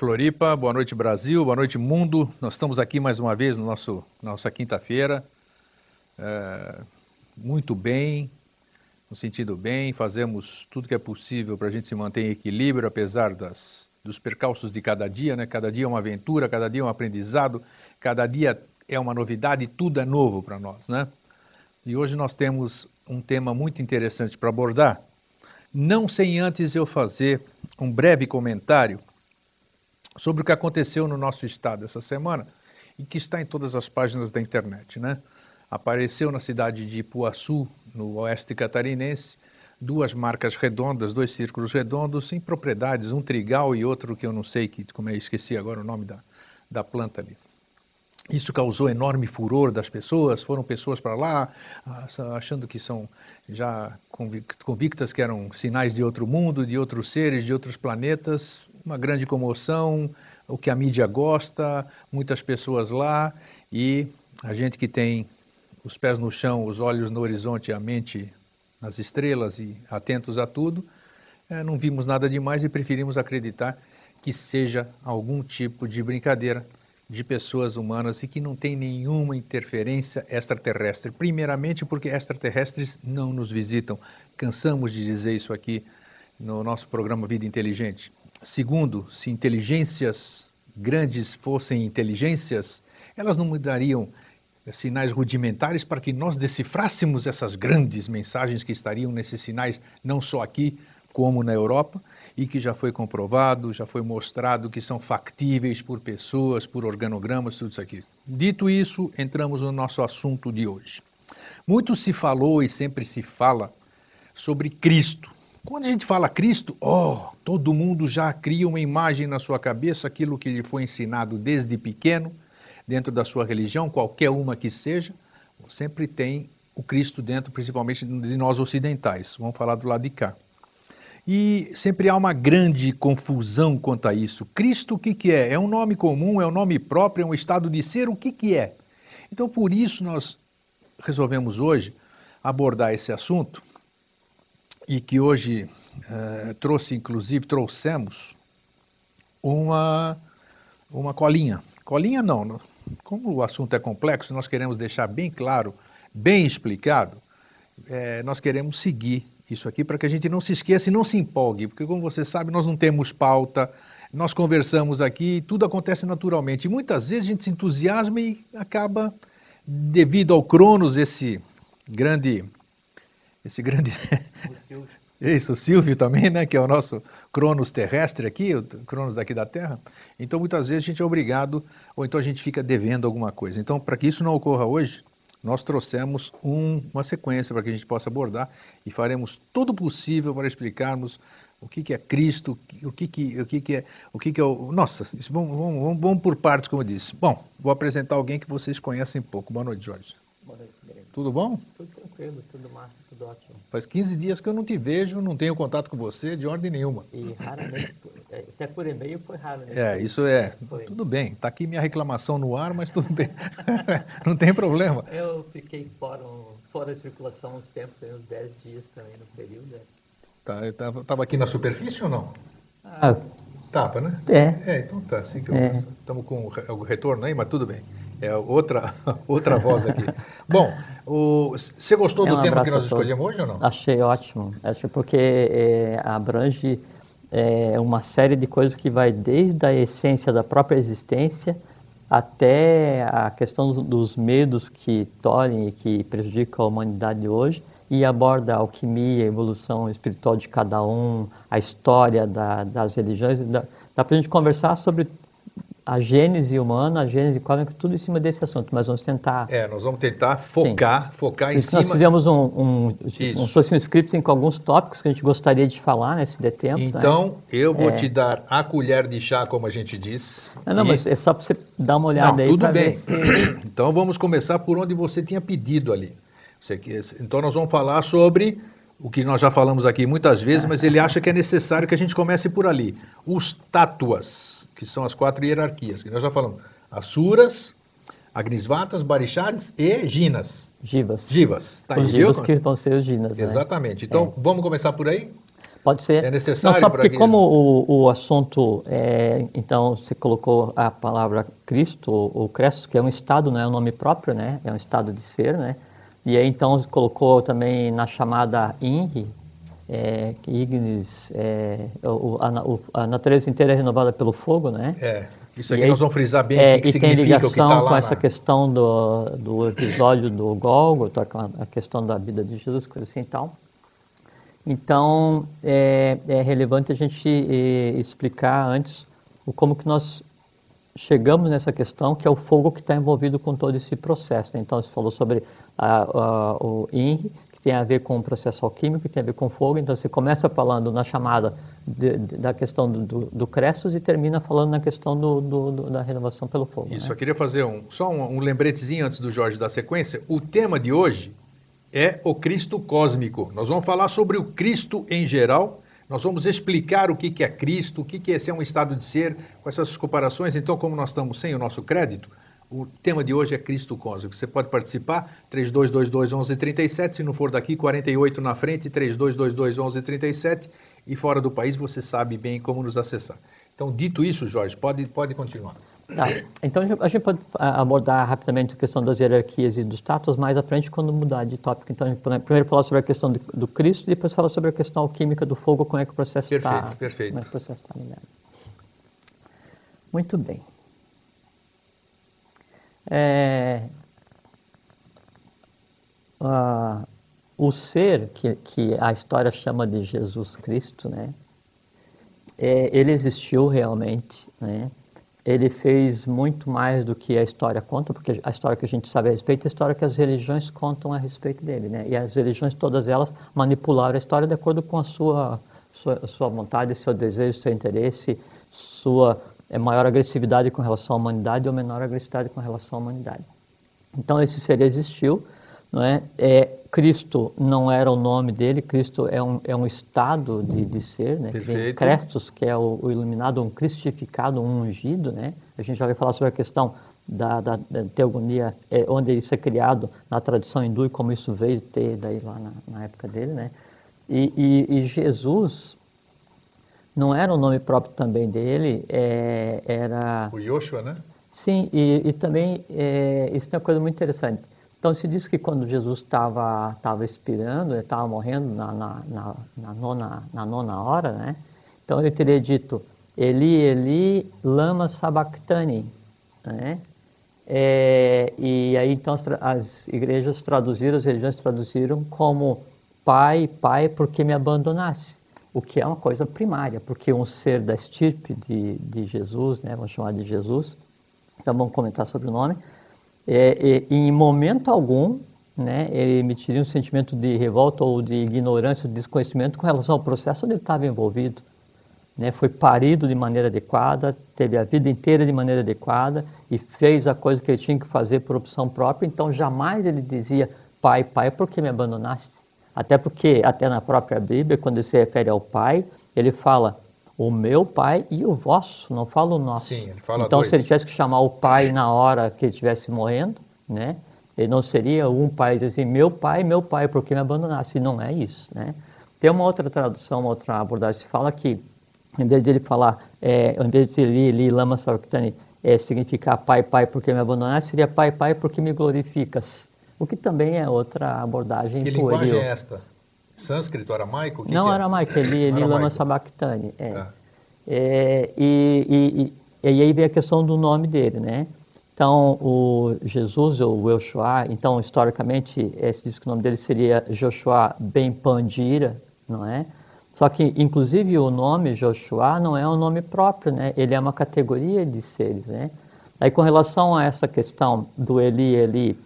Floripa. Boa noite, Brasil. Boa noite, mundo. Nós estamos aqui mais uma vez no nosso nossa quinta-feira. É, muito bem, no sentido bem. Fazemos tudo que é possível para a gente se manter em equilíbrio, apesar das, dos percalços de cada dia. Né? Cada dia é uma aventura, cada dia é um aprendizado, cada dia é uma novidade. Tudo é novo para nós, né? E hoje nós temos um tema muito interessante para abordar. Não sem antes eu fazer um breve comentário sobre o que aconteceu no nosso estado essa semana e que está em todas as páginas da internet. Né? Apareceu na cidade de Ipuaçu, no oeste catarinense, duas marcas redondas, dois círculos redondos em propriedades, um trigal e outro que eu não sei, que, como eu esqueci agora o nome da, da planta ali. Isso causou enorme furor das pessoas, foram pessoas para lá achando que são já convictas que eram sinais de outro mundo, de outros seres, de outros planetas, uma grande comoção, o que a mídia gosta, muitas pessoas lá e a gente que tem os pés no chão, os olhos no horizonte, a mente nas estrelas e atentos a tudo, é, não vimos nada demais e preferimos acreditar que seja algum tipo de brincadeira de pessoas humanas e que não tem nenhuma interferência extraterrestre. Primeiramente porque extraterrestres não nos visitam. Cansamos de dizer isso aqui no nosso programa Vida Inteligente. Segundo, se inteligências grandes fossem inteligências, elas não mudariam sinais rudimentares para que nós decifrássemos essas grandes mensagens que estariam nesses sinais, não só aqui, como na Europa, e que já foi comprovado, já foi mostrado que são factíveis por pessoas, por organogramas, tudo isso aqui. Dito isso, entramos no nosso assunto de hoje. Muito se falou e sempre se fala sobre Cristo, quando a gente fala Cristo, oh, todo mundo já cria uma imagem na sua cabeça, aquilo que lhe foi ensinado desde pequeno, dentro da sua religião, qualquer uma que seja, sempre tem o Cristo dentro, principalmente de nós ocidentais. Vamos falar do lado de cá. E sempre há uma grande confusão quanto a isso. Cristo, o que, que é? É um nome comum, é um nome próprio, é um estado de ser, o que, que é? Então, por isso, nós resolvemos hoje abordar esse assunto e que hoje eh, trouxe, inclusive, trouxemos uma, uma colinha. Colinha não, como o assunto é complexo, nós queremos deixar bem claro, bem explicado, eh, nós queremos seguir isso aqui para que a gente não se esqueça e não se empolgue, porque como você sabe, nós não temos pauta, nós conversamos aqui, tudo acontece naturalmente. E muitas vezes a gente se entusiasma e acaba, devido ao Cronos, esse grande esse grande. Isso, o Silvio também, né, que é o nosso Cronos terrestre aqui, o Cronos daqui da Terra. Então, muitas vezes a gente é obrigado, ou então a gente fica devendo alguma coisa. Então, para que isso não ocorra hoje, nós trouxemos um, uma sequência para que a gente possa abordar e faremos todo o possível para explicarmos o que, que é Cristo, o que, que, o que, que é, o que, que é o... Nossa, isso, vamos, vamos, vamos por partes, como eu disse. Bom, vou apresentar alguém que vocês conhecem pouco. Boa noite, Jorge. Tudo bom? Tudo tranquilo, tudo massa, tudo ótimo. Faz 15 dias que eu não te vejo, não tenho contato com você de ordem nenhuma. E raramente, é, até por e-mail foi raro, né? É, isso é. Foi. Tudo bem. Está aqui minha reclamação no ar, mas tudo bem. não tem problema. Eu fiquei fora, fora de circulação uns tempos, uns 10 dias também no período. né? Tá, eu tava, tava aqui na superfície ou não? Ah, Tava, né? é. É, então tá. Assim que É. Estamos com o retorno aí, mas tudo bem. É outra, outra voz aqui. Bom, o- você gostou É, do um tema que nós escolhemos hoje ou não? Achei ótimo. Acho porque é, abrange é, uma série de coisas que vai desde a essência da própria existência até a questão dos, dos medos que tolhem e que prejudicam a humanidade hoje e aborda a alquimia, a evolução espiritual de cada um, a história da- das religiões. Dá, dá para a gente conversar sobre a gênese humana, a gênese cósmica, tudo em cima desse assunto, mas vamos tentar... É, nós vamos tentar focar, Sim. focar em Isso cima... nós fizemos um, um, um, um script com alguns tópicos que a gente gostaria de falar, né, se der tempo. Né? Então, né? eu vou é. te dar a colher de chá, como a gente diz. Não, não mas é só para você dar uma olhada não, aí tudo bem. Se... Então, vamos começar por onde você tinha pedido ali. Então, nós vamos falar sobre o que nós já falamos aqui muitas vezes, mas ele acha que é necessário que a gente comece por ali. Os tátuas que são as quatro hierarquias, que nós já falamos. Asuras, Agnisvatas, Barixades e Ginas. Givas. Givas. Tá os aí, Givas que vão ser os Ginas. Né? Exatamente. Então, é. vamos começar por aí? Pode ser. É necessário Não, só porque como o, o assunto, é, então, você colocou a palavra Cristo, ou Crestos, que é um estado, não é um nome próprio, né? É um estado de ser, né? E aí, então, colocou também na chamada INRI, é, ignis, é, o, a, a, natureza inteira é renovada pelo fogo, né? É, isso aqui e nós vamos frisar bem é, o que, que significa tem ligação o que está lá. com essa questão do, do episódio do Gólgota, a, questão da vida de Jesus, coisa assim e tal. Então, é, é relevante a gente é, explicar antes o como que nós chegamos nessa questão, que é o fogo que está envolvido com todo esse processo. Né? Então, você falou sobre a, a, o INRI, tem a ver com o processo alquímico, que tem a ver com fogo. Então, você começa falando na chamada de, de, da questão do, do, do Crestos e termina falando na questão do, do da renovação pelo fogo. Isso, né? eu queria fazer um, só um, um lembretezinho antes do Jorge dar sequência. O tema de hoje é o Cristo cósmico. Nós vamos falar sobre o Cristo em geral. Nós vamos explicar o que é Cristo, o que é ser um estado de ser, com essas comparações. Então, como nós estamos sem o nosso crédito, o tema de hoje é Cristo Cósmico. Você pode participar, 3222-1137, se não for daqui, 48 na frente, 3222-1137, e fora do país você sabe bem como nos acessar. Então, dito isso, Jorge, pode, pode continuar. Tá. Então, a gente pode abordar rapidamente a questão das hierarquias e dos status mais à frente quando mudar de tópico. Então, primeiro falar sobre a questão do, do Cristo, depois falar sobre a questão alquímica do fogo, como é que o processo está... Perfeito, perfeito. Como é que o processo está ligado. Muito bem. É, uh, o ser que, que a história chama de Jesus Cristo, né? É, ele existiu realmente, né? Ele fez muito mais do que a história conta, porque a história que a gente sabe a respeito é a história que as religiões contam a respeito dele, né? E as religiões, todas elas, manipularam a história de acordo com a sua, sua, sua vontade, seu desejo, seu interesse, sua é maior agressividade com relação à humanidade ou menor agressividade com relação à humanidade. Então esse ser existiu, não é? é Cristo não era o nome dele, Cristo é um, é um estado de, de ser, né? Perfeito. Crestos, que é o, o, iluminado, um cristificado, um ungido, né? A gente já vai falar sobre a questão da, da, da teogonia, é, onde isso é criado na tradição hindu e como isso veio ter daí lá na, na época dele, né? E, e, e Jesus, não era o nome próprio também dele, é, era... O Yoshua, né? Sim, e, e também é, isso é uma coisa muito interessante. Então se diz que quando Jesus estava estava expirando, ele estava morrendo na, na, na, na, nona, na nona hora, né? Então ele teria dito, Eli, Eli, lama sabachthani, né? É, e aí então as, as igrejas traduziram, as religiões traduziram como Pai, Pai, porque me abandonasse o que é uma coisa primária, porque um ser da estirpe de, de Jesus, né, vamos chamar de Jesus, então vamos comentar sobre o nome, é, é, em momento algum né, ele emitiria um sentimento de revolta ou de ignorância, de desconhecimento com relação ao processo onde ele estava envolvido. Né, foi parido de maneira adequada, teve a vida inteira de maneira adequada e fez a coisa que ele tinha que fazer por opção própria, então jamais ele dizia, pai, pai, por que me abandonaste? Até porque, até na própria Bíblia, quando ele se refere ao Pai, ele fala o meu Pai e o vosso, não fala o nosso. Sim, ele fala então, dois. se ele tivesse que chamar o Pai na hora que ele estivesse morrendo, né? Ele não seria um pai dizer assim, meu pai, meu pai, por que me abandonasse? Não é isso, né? Tem uma outra tradução, uma outra abordagem, que fala que, em vez de ele falar, é, em vez de li, li, lama sarktani, é, significar pai, pai, porque me abandonaste, seria pai, pai, porque me glorificas o que também é outra abordagem Que pueril. linguagem é esta? Sânscrito, aramaico? Que Não, que é? aramaico, ele, ele lama sabachthani. É. Ah. É, e, e, e, e, aí vem a questão do nome dele, né? Então, o Jesus, ou o Yoshua, então, historicamente, se diz que o nome dele seria Joshua Ben Pandira, não é? Só que, inclusive, o nome Joshua não é um nome próprio, né? Ele é uma categoria de seres, né? Aí, com relação a essa questão do Eli, Eli,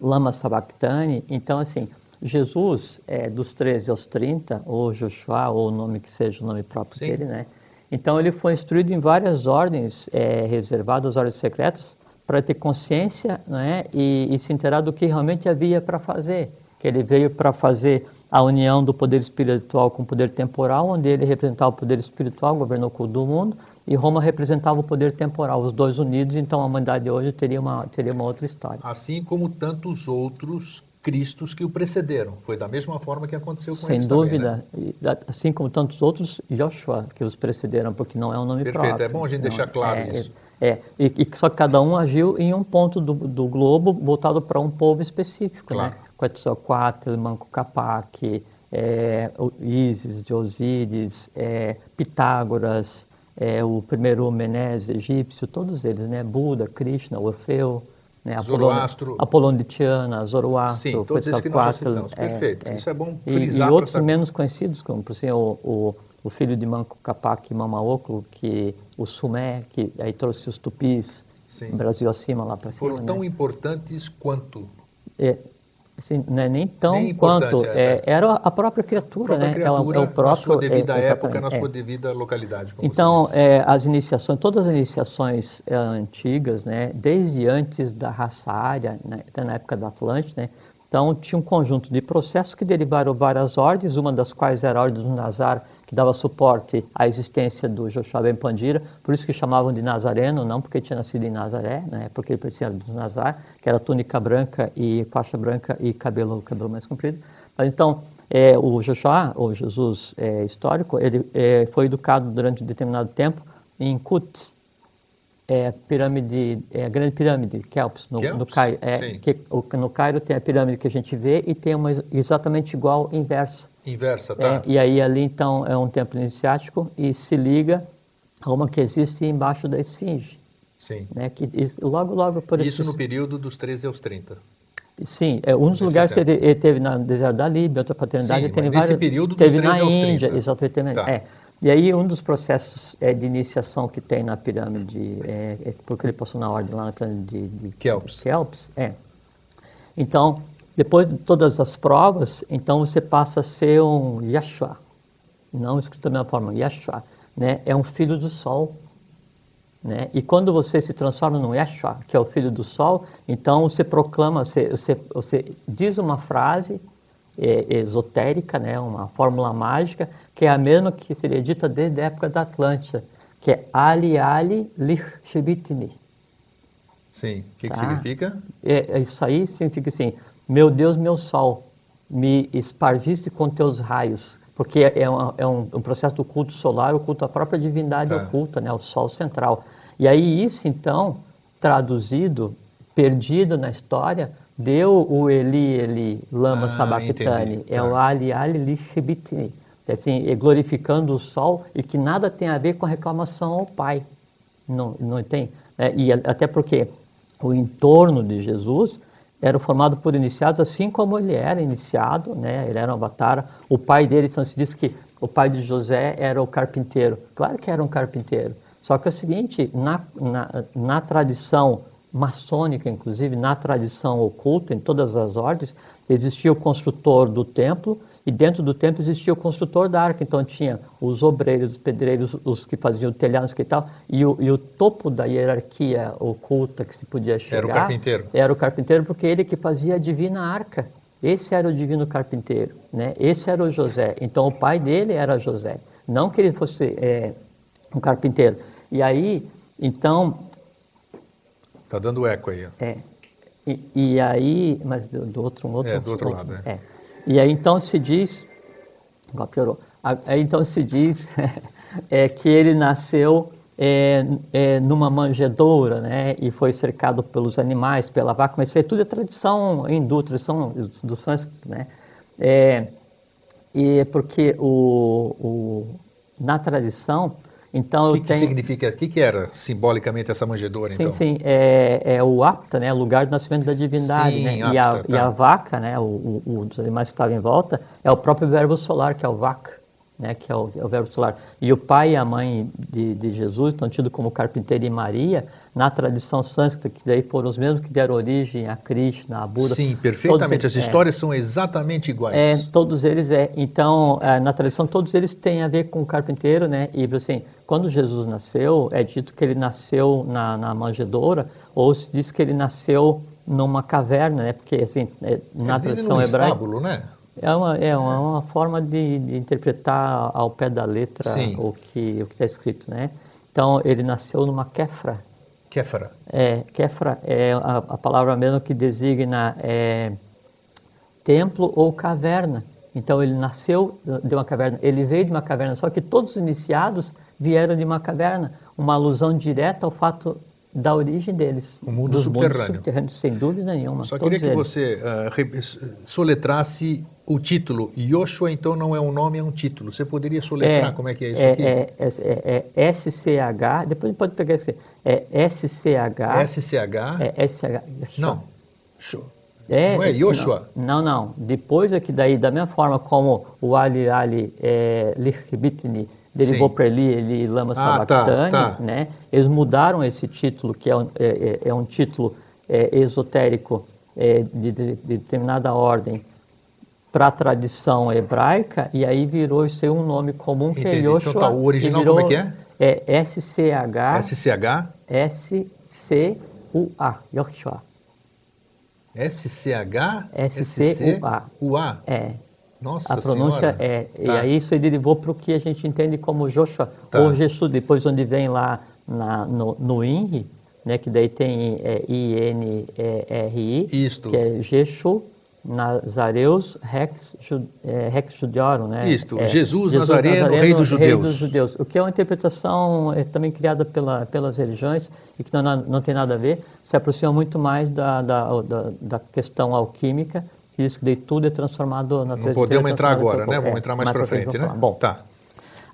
Lama Sabachthani, então, assim, Jesus, é, dos 13 aos 30, ou Joshua, ou o nome que seja o nome próprio Sim. dele, né? Então, ele foi instruído em várias ordens é, reservadas, ordens secretas, para ter consciência né, e, e se inteirar do que realmente havia para fazer. Que ele veio para fazer a união do poder espiritual com o poder temporal, onde ele representava o poder espiritual, governou o mundo, e Roma representava o poder temporal, os dois unidos, então a humanidade hoje teria uma, teria uma outra história. Assim como tantos outros Cristos que o precederam. Foi da mesma forma que aconteceu com Sem eles dúvida. Também, né? Assim como tantos outros, Joshua, que os precederam, porque não é um nome Perfeito. próprio. É bom a gente deixar claro é, isso. É, é. E, e, só que cada um agiu em um ponto do, do globo voltado para um povo específico. Né? Claro. Né? Quetzalcoatl, Manco Capac, é, Ísis de Osíris, é, Pitágoras, é, o primeiro Menés egípcio, todos eles, né? Buda, Krishna, Orfeu, né? Zoroastro. Apolônio de Tiana, Zoroastro, Sim, todos esses que nós citamos. É, Perfeito. É, Isso é bom frisar. E, e outros menos conhecidos, como por exemplo, o, o, o filho de Manco Capac Mamaoclo, que o Sumé, que aí trouxe os tupis, Sim. Brasil acima lá para cima. Foram tão né? importantes quanto? É, Assim, não é nem tão nem quanto. É, é, era a própria criatura, a própria né? Criatura, é o próprio, na sua devida é, época, na sua devida localidade. então, as iniciações, todas as iniciações antigas, né? desde antes da raça área, né? até na época da Atlântida, né? então tinha um conjunto de processos que derivaram várias ordens, uma das quais era a ordem do Nazar, que dava suporte à existência do Joshua Ben Pandira, por isso que chamavam de Nazareno, não porque tinha nascido em Nazaré, né, porque ele pertencia do Nazar, que era túnica branca e faixa branca e cabelo, cabelo mais comprido. Mas então, é, o Joshua, ou Jesus é, histórico, ele é, foi educado durante um determinado tempo em Kut, é, pirâmide, é a grande pirâmide, Kelps, no, no Cairo. É, que, no Cairo tem a pirâmide que a gente vê e tem uma exatamente igual inversa. Inversa, tá. É, e aí ali então é um templo iniciático e se liga a uma que existe embaixo da esfinge. Sim. Né, que logo, logo por Isso no período dos 13 aos 30. Sim, é, um dos lugares que ele, ele, teve na deserto da Líbia, outra paternidade, Sim, teve nesse vários, período teve dos 13 na aos Índia, 30. exatamente. Tá. É. E aí um dos processos é, de iniciação que tem na pirâmide, é, é porque ele passou na ordem lá na pirâmide de, de Kelps. Kelps, é. Então, depois de todas as provas, então você passa a ser um Yashua, não escrito da mesma forma, Yashua, né? É um filho do sol, né? E quando você se transforma num Yashua, que é o filho do sol, então você proclama, você, você, você diz uma frase é, esotérica, né? Uma fórmula mágica que é a mesma que seria dita desde a época da Atlântida, que é Ali Ali Lich Shebitini. Sim, o que, tá? que significa? É, isso aí significa assim, meu Deus, meu sol, me espargiste com teus raios. Porque é, um, é um, um, processo do culto solar, o culto à própria divindade é. oculta, né, o sol central. E aí isso, então, traduzido, perdido na história, deu o Eli Eli Lama ah, Sabachthani. É tá. o Ali Ali Lishibitni. É assim, glorificando o sol e que nada tem a ver com a reclamação ao Pai. Não, não tem? É, e até porque o entorno de Jesus era formado por iniciados, assim como ele era iniciado, né? ele era um avatar. O pai dele, então se diz que o pai de José era o carpinteiro. Claro que era um carpinteiro. Só que é o seguinte, na, na, na tradição maçônica, inclusive, na tradição oculta, em todas as ordens, existia o construtor do templo e dentro do templo existia o construtor da arca. Então tinha os obreiros, os pedreiros, os que faziam telhados e tal. E o, e o topo da hierarquia oculta que se podia chegar... Era o carpinteiro. Era o carpinteiro porque ele que fazia a divina arca. Esse era o divino carpinteiro, né? Esse era o José. Então o pai dele era José. Não que ele fosse é, um carpinteiro. E aí, então... Está dando eco aí. É. E, e, aí, mas do, do outro, um outro... É, do outro, outro lado, é. é. E aí então se diz, piorou, aí então se diz é, que ele nasceu é, é, numa manjedoura, né, e foi cercado pelos animais, pela vaca, mas isso aí tudo é tradição hindu, tradição do sânscrito, né, é, e porque o, o, na tradição então, o que, que significa, o que, que era simbolicamente essa manjedoura, sim, então? Sim, é, é o apta, né, lugar do nascimento da divindade, sim, né? Apta, e, a, tá. e a vaca, né, o, o, os animais que estavam em volta, é o próprio verbo solar, que é o vac, né, que é o, é o, verbo solar, e o pai e a mãe de, de Jesus estão tidos como carpinteiro e Maria, na tradição sânscrita, que daí foram os mesmos que deram origem a Krishna, a Buda. Sim, perfeitamente. Eles, As é. histórias é, são exatamente iguais. É, todos eles é. Então, é, na tradição, todos eles têm a ver com o carpinteiro, né? E assim, quando Jesus nasceu, é dito que ele nasceu na, na manjedoura, ou se diz que ele nasceu numa caverna, né? Porque assim, é, na tradição hebraica. Estábulo, né? É uma, é uma, é uma forma de, de, interpretar ao pé da letra Sim. o que o está escrito, né? Então, ele nasceu numa kefra. Kefra. É, kefra é a, a palavra mesmo que designa é, templo ou caverna. Então, ele nasceu de uma caverna, ele veio de uma caverna, só que todos os iniciados vieram de uma caverna, uma alusão direta ao fato da origem deles. O mundo subterrâneo. subterrâneo. Sem dúvida nenhuma. Só queria que eles. você uh, soletrasse o título. Yoshua, então, não é um nome, é um título. Você poderia soletrar é, como é que é isso é, aqui? É, é, é, é SCH, depois pode pegar isso aqui. É SCH. SCH? É SCH. Não. É, não é Yoshua? Não, não. Depois aqui daí, da mesma forma como o Ali Ali é, Lichbitni derivou para Eli, Eli Lama ah, tá, Sabachthani, tá, tá. né? Eles mudaram esse título, que é um, é, é, é um título é, esotérico é, de, de, de, determinada ordem, para a tradição hebraica, e aí virou isso aí um nome comum, que é Entendi. é Yoshua. Então, tá, o original virou, como é que é? É SCH... SCH? S-C-U-A, Yoshua. SCH? S-C-U-A. U-A? É. Nossa a pronúncia senhora. é. Tá. E aí isso derivou para o que a gente entende como Joshua, tá. ou Jesus, depois onde vem lá na, no, no INRI, né, que daí tem é, I-N-R-I, Isto. que é Jeshu, Nazareus Rex, é, Rex Judiorum, né? Isto, é, Jesus, Jesus Nazareno, Nazareno, rei dos judeus. Rei dos judeus. O que é uma interpretação é, também criada pela, pelas religiões e que não, não tem nada a ver, se aproxima muito mais da, da, da, da questão alquímica que daí tudo é transformado na Não podemos entrar agora, né? Vamos é, entrar mais, mais para frente, né? Bom, tá.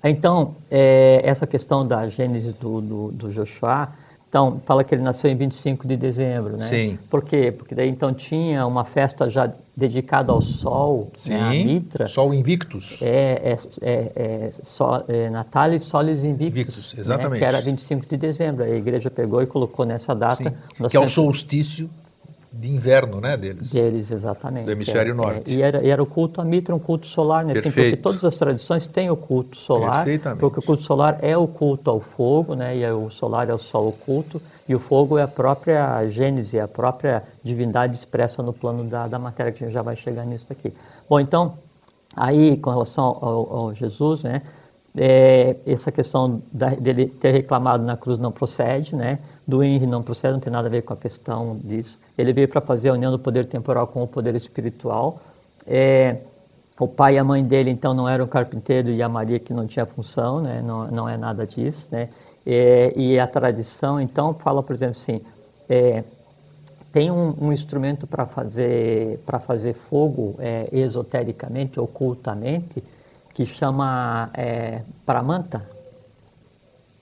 Então, é, essa questão da gênese do, do, do, Joshua, então, fala que ele nasceu em 25 de dezembro, né? Sim. Por quê? Porque daí então tinha uma festa já dedicada ao sol, Sim, né? a Mitra. Sol Invictus. É, é, é, é, so, é Natalis Solis Invictus. Invictus exatamente. Né? Que era 25 de dezembro. A igreja pegou e colocou nessa data. Sim, que é o solstício de inverno, né, deles. Deles, exatamente. Do hemisfério é, norte. É, e, era, era o culto a Mitra, um culto solar, né? Assim, porque todas as tradições têm o culto solar. Perfeitamente. Porque o culto solar é o culto ao fogo, né? E o solar é o sol oculto. E o fogo é a própria gênese, é a própria divindade expressa no plano da, da matéria, que a gente já vai chegar nisso aqui. Bom, então, aí, com relação ao, ao Jesus, né? É, essa questão da, dele ter reclamado na cruz não procede, né? Do Henry não procede, não tem nada a ver com a questão disso. Ele veio para fazer a união do poder temporal com o poder espiritual. É, o pai e a mãe dele, então, não eram carpinteiro e a Maria que não tinha função, né? Não, não é nada disso, né? É, e a tradição, então, fala, por exemplo, assim, é, tem um, um instrumento para fazer fazer fogo é, esotericamente, ocultamente, que chama é, Pramanta.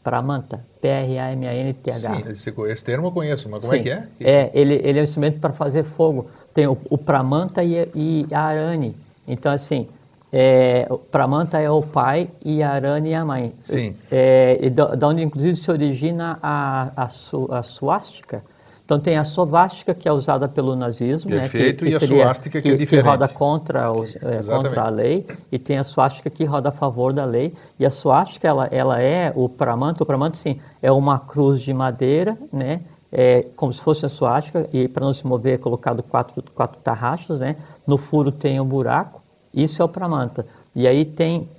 Pramanta, P-R-A-M-A-N-T-H. Sim, esse, termo eu conheço, mas como é Sim. é que é? É, ele, ele é um instrumento para fazer fogo. Tem o, o Pramanta e, e, a Arane. Então, assim, é, o Pramanta é o pai e a Arane é a mãe. Sim. É, e da, da onde, inclusive, se origina a, a, su, a suástica, então tem a sovástica que é usada pelo nazismo, Perfeito, né, que, que e a suástica que, que, é diferente. Que roda contra, os, é, contra a lei, e tem a suástica que roda a favor da lei. E a suástica, ela, ela é o pramanto, o pramanto sim, é uma cruz de madeira, né, é, como se fosse a suástica, e para não se mover é colocado quatro, quatro tarraxas, né, no furo tem um buraco, isso é o pramanta. E aí tem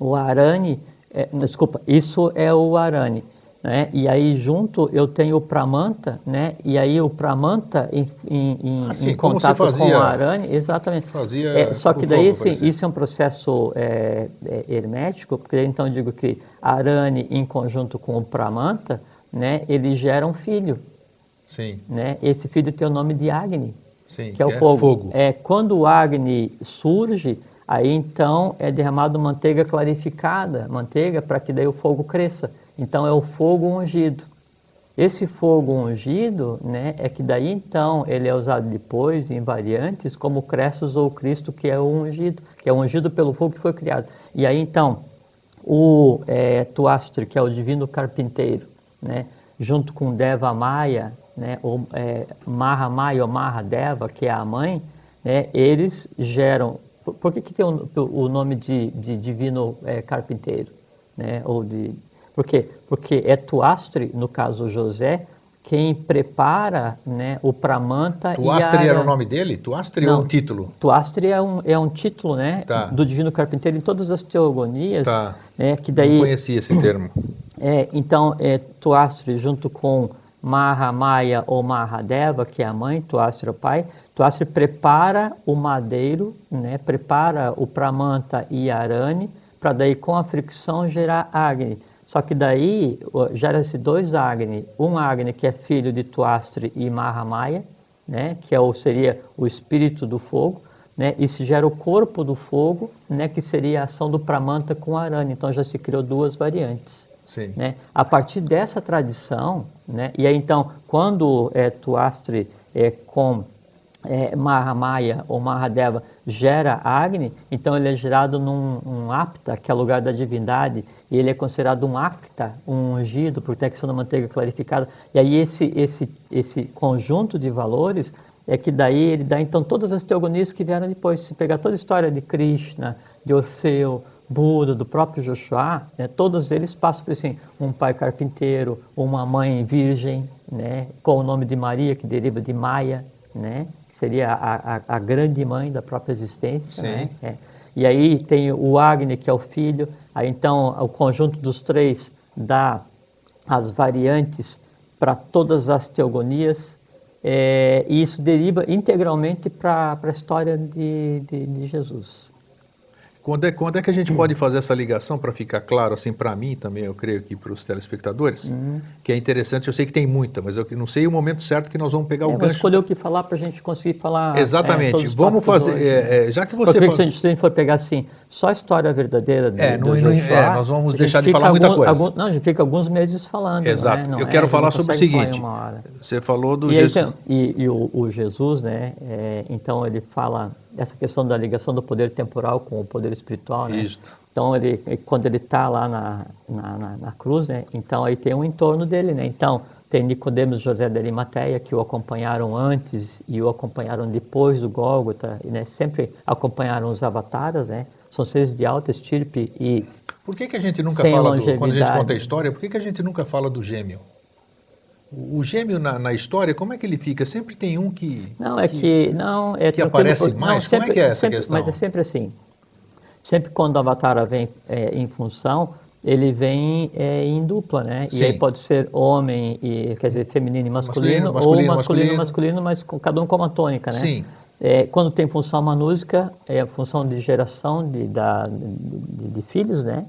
o arane, é, desculpa, isso é o arane. Né? E aí junto eu tenho o Pramanta, né? E aí o Pramanta em, em, assim, em contato fazia, com a arane, exatamente. Fazia é, só que daí isso é um processo é, é, hermético, porque então eu digo que a arane em conjunto com o Pramanta, né? Ele gera um filho. Sim. Né? Esse filho tem o nome de Agni, Sim, que é o é fogo. fogo. É quando o Agni surge, aí então é derramado manteiga clarificada, manteiga para que daí o fogo cresça. Então é o fogo ungido. Esse fogo ungido, né, é que daí então ele é usado depois em variantes como Crestos ou Cristo, que é o ungido, que é ungido pelo fogo que foi criado. E aí então, o é, que é o divino carpinteiro, né, junto com Deva Maya, né, ou é, Maha Maya ou Maha Deva, que é a mãe, né, eles geram. Por, por que, que tem o, o nome de, de divino é, carpinteiro? Né, ou de, por quê? Porque é Tuastre, no caso José, quem prepara né, o Pramanta Tuastre e a... era o nome dele? Tuastre Não, é um título? Tuastre é um, é um título né, tá. do Divino Carpinteiro em todas as teogonias. Tá. Né, que daí, Não conhecia esse termo. É, então, é, Tuastre junto com Mahamaya ou Mahadeva, que é a mãe, Tuastre é o pai, Tuastre prepara o madeiro, né, prepara o Pramanta e Arane, para daí com a fricção gerar Agni. Só que daí gera-se dois Agni. Um Agni que é filho de Tuastre e Mahamaya, né, que é o, seria o espírito do fogo, né, e se gera o corpo do fogo, né, que seria a ação do Pramanta com Arana. Então já se criou duas variantes. Sim. Né? A partir dessa tradição, né, e aí então, quando é, Tuastre é, com é, Mahamaya ou Mahadeva gera Agni, então ele é gerado num um apta, que é o lugar da divindade, e ele é considerado um acta, um ungido, questão da manteiga clarificada. E aí esse, esse, esse conjunto de valores é que daí ele dá então todas as teogonias que vieram depois. Se pegar toda a história de Krishna, de Orfeu, Buda, do próprio Joshua, né, todos eles passam por assim, um pai carpinteiro, uma mãe virgem, né, com o nome de Maria, que deriva de Maia, né, seria a, a, a grande mãe da própria existência. Né? É. E aí tem o Agni, que é o filho, aí então o conjunto dos três dá as variantes para todas as teogonias, é, e isso deriva integralmente para a história de, de, de Jesus. Quando é, quando é que a gente pode fazer essa ligação para ficar claro, assim, para mim também, eu creio que para os telespectadores, uhum. que é interessante, eu sei que tem muita, mas eu não sei o momento certo que nós vamos pegar é, o gancho. escolher o que falar para a gente conseguir falar. Exatamente. É, vamos fazer, é, é, já que você. Porque se a gente for pegar assim, só a história verdadeira do, é, do Joshua, é, nós vamos deixar de falar algum, muita coisa. Algum, não, a gente fica alguns meses falando. Exato. Não eu quero falar sobre o seguinte. Você falou do e Jesus. Então, e, e o, o, Jesus, né? então ele fala essa questão da ligação do poder temporal com o poder espiritual, né? Isso. Então, ele, quando ele está lá na, na, na, na, cruz, né? Então, aí tem um entorno dele, né? Então, tem Nicodemos José de Arimateia, que o acompanharam antes e o acompanharam depois do Gólgota, e, né? Sempre acompanharam os avataras, né? São seres de alta estirpe e Por que, que a gente nunca fala, do, quando a gente conta a história, por que, que a gente nunca fala do gêmeo? O gêmeo na, na, história, como é que ele fica? Sempre tem um que. Não, é que. que não, é que aparece por, mais? Não, sempre, como é que é essa sempre, questão? Mas é sempre assim. Sempre quando o avatar vem é, em função, ele vem é, em dupla, né? Sim. E aí pode ser homem, e, quer dizer, feminino e masculino, masculino, masculino ou masculino e masculino, mas com, cada um com uma tônica, né? Sim. É, quando tem função manúsica, é a função de geração de, da, de, de filhos, né?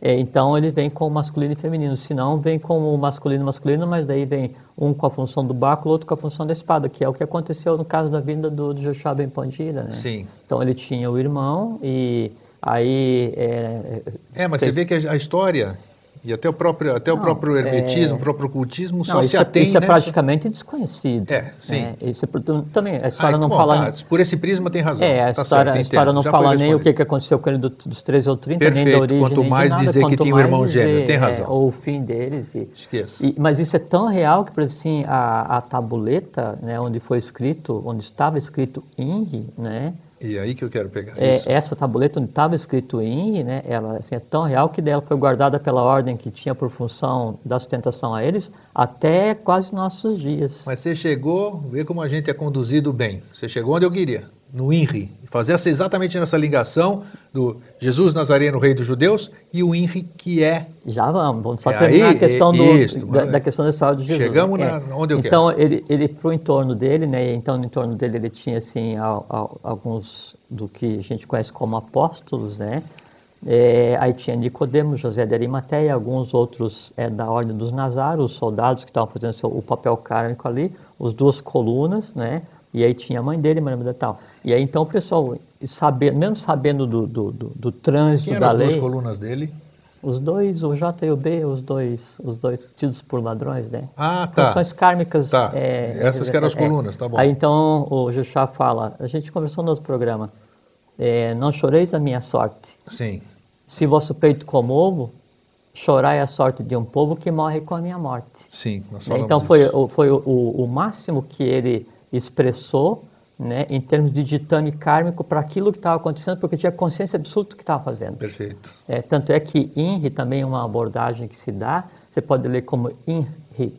É, então ele vem com o masculino e feminino, se não vem com o masculino e masculino, mas daí vem um com a função do báculo, outro com a função da espada, que é o que aconteceu no caso da vinda do, do Joshua Ben Pandira, né? Sim. Então ele tinha o irmão e aí... É, é mas fez... você vê que a história e até o próprio, até não, o próprio hermetismo, é... o próprio ocultismo não, só se é, atém... Isso é praticamente desconhecido. É, sim. Né? Isso é, também, a história não bom, fala... Tá, por esse prisma tem razão. É, a tá história, certo, a história não Já fala nem o que, que aconteceu com ele do, dos 13 ou 30, Perfeito. nem da origem, quanto mais nada, dizer quanto que tinha um irmão gêmeo, tem razão. É, ou o fim deles. E, Esqueça. E, mas isso é tão real que, por exemplo, assim, a, a tabuleta, né, onde foi escrito, onde estava escrito Inri, né, e aí que eu quero pegar é, isso. Essa tabuleta onde estava escrito INRI, né, ela assim, é tão real que dela foi guardada pela ordem que tinha por função da sustentação a eles até quase nossos dias. Mas você chegou, vê como a gente é conduzido bem. Você chegou onde eu queria, no INRI. Fazer essa, exatamente nessa ligação do Jesus Nazareno, rei dos judeus, e o INRI que é... Já vamos, vamos só é terminar aí, a questão, do, isso, da, da, questão da história de Jesus. Chegamos né? na, onde eu então, quero. Então, ele, ele para o entorno dele, né, então no entorno dele ele tinha assim, alguns do que a gente conhece como apóstolos, né, é, aí tinha Nicodemos, José de Arimateia, alguns outros é, da ordem dos Nazaros, os soldados que estavam fazendo o papel kármico ali, os duas colunas, né? E aí tinha a mãe dele, Maria e tal. E aí então o pessoal, sabendo, mesmo sabendo do, do, do, do trânsito da lei... as duas colunas dele? Os dois, o J e o B, os dois, os dois tidos por ladrões, né? Ah, tá. Funções kármicas. Tá. é, Essas que eram as é, colunas, tá bom. Aí então o Juxá fala, a gente conversou no outro programa, é, não choreis a minha sorte. Sim. Se vosso peito comovo, chorai a sorte de um povo que morre com a minha morte. Sim, nós falamos Então foi, isso. foi o, o, o máximo que ele expressou né, em termos de ditame kármico para aquilo que estava acontecendo, porque tinha consciência absoluta do que estava fazendo. Perfeito. É, tanto é que INRI também é uma abordagem que se dá, você pode ler como INRI,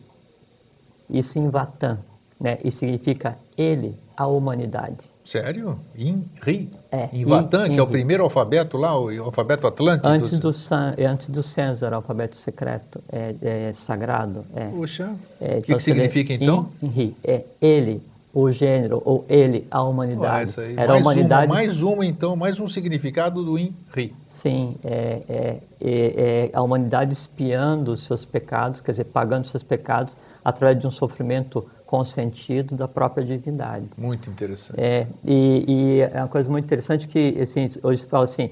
isso em Vatan, né, e significa ele, a humanidade. Sério? Inri? É, Em Vatan, que é o primeiro alfabeto lá, o alfabeto atlântico? Antes do, san, é antes do César, alfabeto secreto, é, é sagrado. É. Puxa, É, o que, que você lê significa então? INRI, é ele, o gênero, ou ele, a humanidade. Aí. Era a mais humanidade. uma, mais uma então, mais um significado do Inri. Sim, é, é, é, é a humanidade espiando os seus pecados, quer dizer, pagando os seus pecados através de um sofrimento consentido da própria divindade. Muito interessante. É, e, e é uma coisa muito interessante que, assim, hoje se fala assim,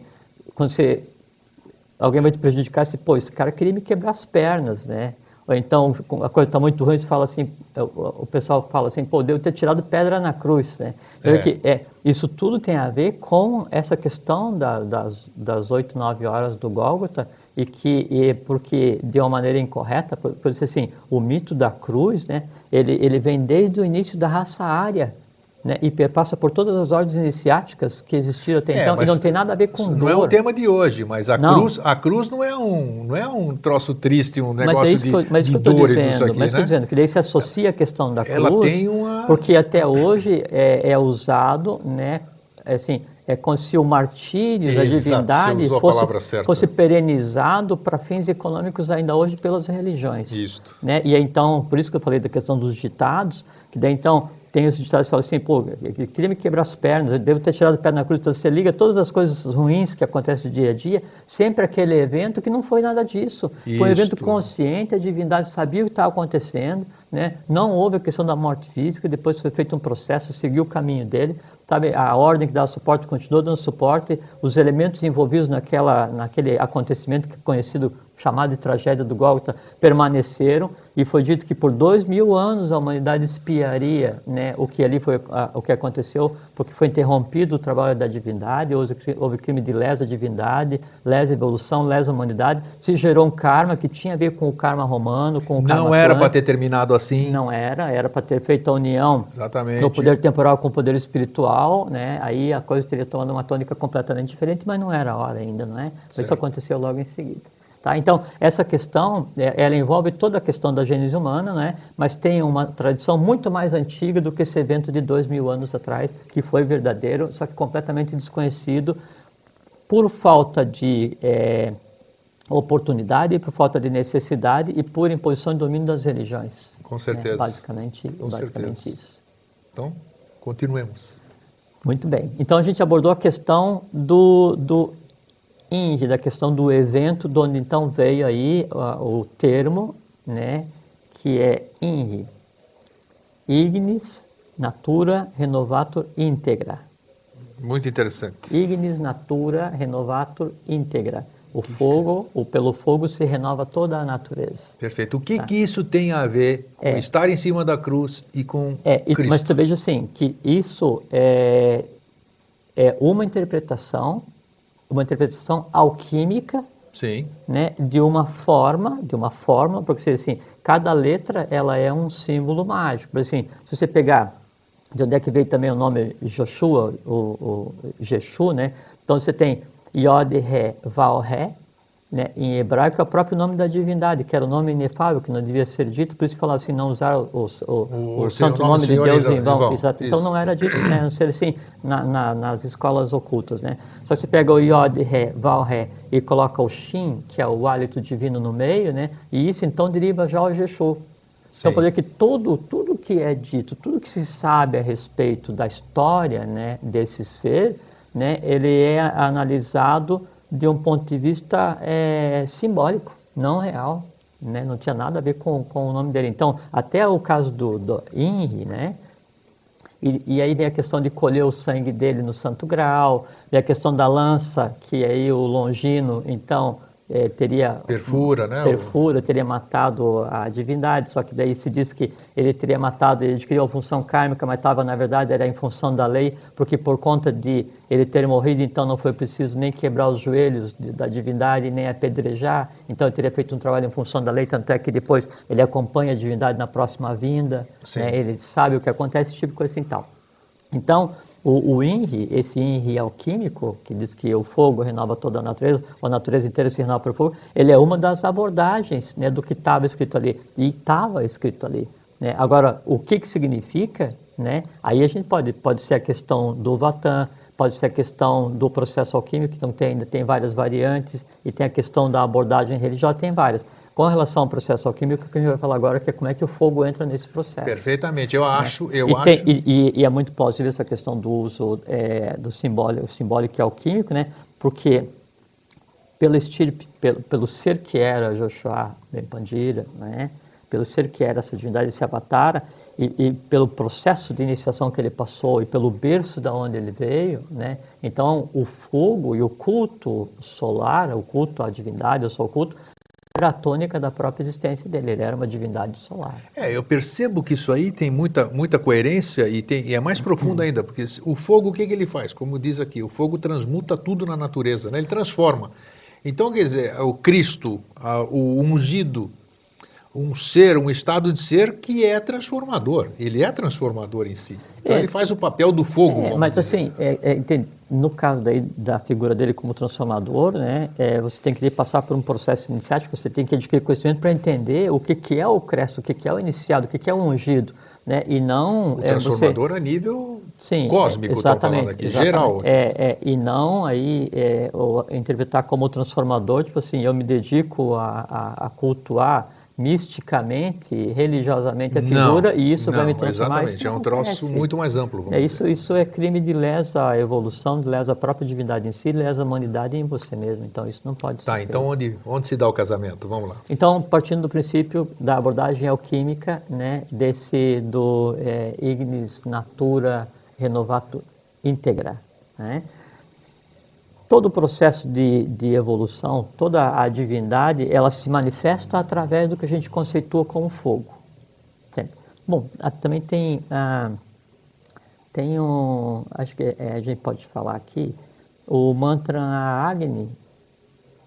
quando você, alguém vai te prejudicar, você, pô, esse cara queria me quebrar as pernas, né? Ou então, a coisa está muito ruim, você fala assim, o, o pessoal fala assim, pô, devo ter tirado pedra na cruz, né? É. Que, é, isso tudo tem a ver com essa questão da, das, das 8, 9 horas do Gólgota, e que, e porque de uma maneira incorreta, por, por isso assim, o mito da cruz, né, ele, ele vem desde o início da raça ária, né, e passa por todas as ordens iniciáticas que existiram até É, então, e mas não tem nada a ver com Isso dor. não é o tema de hoje, mas a Não. cruz, a cruz não é um, não é um troço triste, um Mas negócio é isso de, que eu, mas de isso que eu isso dizendo, aqui, mas isso que eu né? tô dizendo, que daí se associa a questão da Ela cruz, tem uma- porque até hoje é, é usado, né, assim, é como se o martírio da divindade fosse, fosse perenizado para fins econômicos ainda hoje pelas religiões. Isto. Né? E então, por isso que eu falei da questão dos ditados, que daí então tem os ditados que falam assim, pô, eu queria me quebrar as pernas, eu devo ter tirado a perna na cruz, então você liga todas as coisas ruins que acontecem no dia a dia, sempre aquele evento que não foi nada disso. Foi um evento consciente, a divindade sabia o que estava acontecendo, né? não houve a questão da morte física, depois foi feito um processo, seguiu o caminho dele, sabe? A ordem que dava suporte continuou dando suporte, os elementos envolvidos naquela, naquele acontecimento que é conhecido, chamado de tragédia do Gólgota, permaneceram e foi dito que por dois mil anos a humanidade espiaria né, o que ali foi a- o que aconteceu, porque foi interrompido o trabalho da divindade, houve, houve crime de lesa divindade, lesa evolução, lesa humanidade, se gerou um karma que tinha a ver com o karma romano, com o karma Não era para ter terminado assim. Não era, era para ter feito a união Exatamente. do poder temporal com o poder espiritual, né? Aí a coisa teria tomado uma tônica completamente diferente, mas não era a hora ainda, não é? Isso aconteceu logo em seguida. Tá? Então, essa questão, é, ela envolve toda a questão da gênese humana, né? mas tem uma tradição muito mais antiga do que esse evento de dois mil anos atrás, que foi verdadeiro, só que completamente desconhecido por falta de é, oportunidade, por falta de necessidade e por imposição de domínio das religiões. Com né? certeza. Basicamente, Com basicamente certeza. isso. Então, continuemos. Muito bem. Então a gente abordou a questão do, do INRI, da questão do evento, de onde então veio aí o termo, né, que é INRI, Ignis Natura Renovator Integra. Muito interessante. Ignis Natura Renovator Integra. O fogo, o pelo fogo se renova toda a natureza. Perfeito. O que, que isso tem a ver com Tá. É. estar em cima da cruz e com É, e- Cristo? mas tu veja assim, que isso é, é uma interpretação, uma interpretação alquímica, Sim. né, de uma forma, de uma forma, porque assim, cada letra ela é um símbolo mágico. Por assim, se você pegar de onde é que veio também o nome Joshua, o, o Jeshu, né? Então você tem Yod, Ré, Val, Ré, né? Em hebraico é o próprio nome da divindade, que era o nome inefável, que não devia ser dito, por isso falava assim, não usar o, o, o, O- santo nome nome de Senhor Deus em vão. Então não era dito, né? Não ser assim, na, na- nas escolas ocultas, né? Só que você pega o Yod, Ré, Val, Ré e coloca o Shin, que é o hálito divino no meio, né? E isso então deriva já o Jeshu. Então, poder que todo, tudo que é dito, tudo que se sabe a respeito da história né, desse ser, né, ele é analisado de um ponto de vista é, simbólico, não real. Né? Não tinha nada a ver com, com o nome dele. Então, até o caso do, do Inri, né? E, e aí vem a questão de colher o sangue dele no Santo Grau, vem a questão da lança, que aí o Longino, então, é, teria perfura, né? Perfura, teria matado a divindade, só que daí se diz que ele teria matado, ele adquiriu a função kármica, mas estava na verdade era em função da lei, porque por conta de ele ter morrido, então não foi preciso nem quebrar os joelhos de, da divindade, nem apedrejar, então ele teria feito um trabalho em função da lei, tanto é que depois ele acompanha a divindade na próxima vinda, né? ele sabe o que acontece, esse tipo de coisa assim tal. Então, o, o INRI, esse INRI alquímico, que diz que o fogo renova toda a natureza, a natureza inteira se renova pelo fogo, ele é uma das abordagens né, do que estava escrito ali. E estava escrito ali. Né? Agora, o que, que significa? Né? Aí a gente pode, pode ser a questão do Vatan, pode ser a questão do processo alquímico, então tem, ainda tem várias variantes, e tem a questão da abordagem religiosa, tem várias. Com relação ao processo alquímico, o que a gente vai falar agora é como é que o fogo entra nesse processo. Perfeitamente, eu acho, né? eu e acho. Tem, e, e, é muito plausível essa questão do uso é, do simbólico, simbólico e alquímico, né? Porque pelo estirpe, pelo, pelo ser que era Joshua Ben Pandira, né? Pelo ser que era essa divindade, esse avatar, e, e, pelo processo de iniciação que ele passou e pelo berço da onde ele veio, né? Então o fogo e o culto solar, o culto à divindade, o seu culto, era a tônica da própria existência dele, ele era uma divindade solar. É, eu percebo que isso aí tem muita, muita coerência e, tem, e é mais profundo ainda, porque o fogo, o que, que ele faz? Como diz aqui, o fogo transmuta tudo na natureza, né? ele transforma. Então, quer dizer, o Cristo, o ungido, um ser, um estado de ser que é transformador. Ele é transformador em si. Então é, ele faz o papel do fogo. É, mas dizer. assim, é, é no caso daí da figura dele como transformador, né, é, você tem que passar por um processo iniciático, você tem que adquirir conhecimento para entender o que, que é o cresto, o que, que é o iniciado, o que, que é o ungido. Né, e não o transformador você... a nível Sim, cósmico, exatamente, aqui, exatamente. geral. É, é, e não aí é, interpretar como transformador, tipo assim, eu me dedico a, a, a cultuar misticamente, religiosamente a figura não, e isso não, vai me transformar. Exatamente, é um troço muito mais amplo. É, isso, isso é crime de lesa à evolução, de lesa à própria divindade em si, lesa à humanidade em você mesmo. Então isso não pode tá, ser. Tá, então onde, onde se dá o casamento? Vamos lá. Então, partindo do princípio da abordagem alquímica, né, desse do é, ignis natura renovato integra, né? Todo o processo de, de evolução, toda a divindade, ela se manifesta através do que a gente conceitua como fogo. Sempre. Bom, também tem, ah, tem um, acho que é, a gente pode falar aqui, o mantra Agni,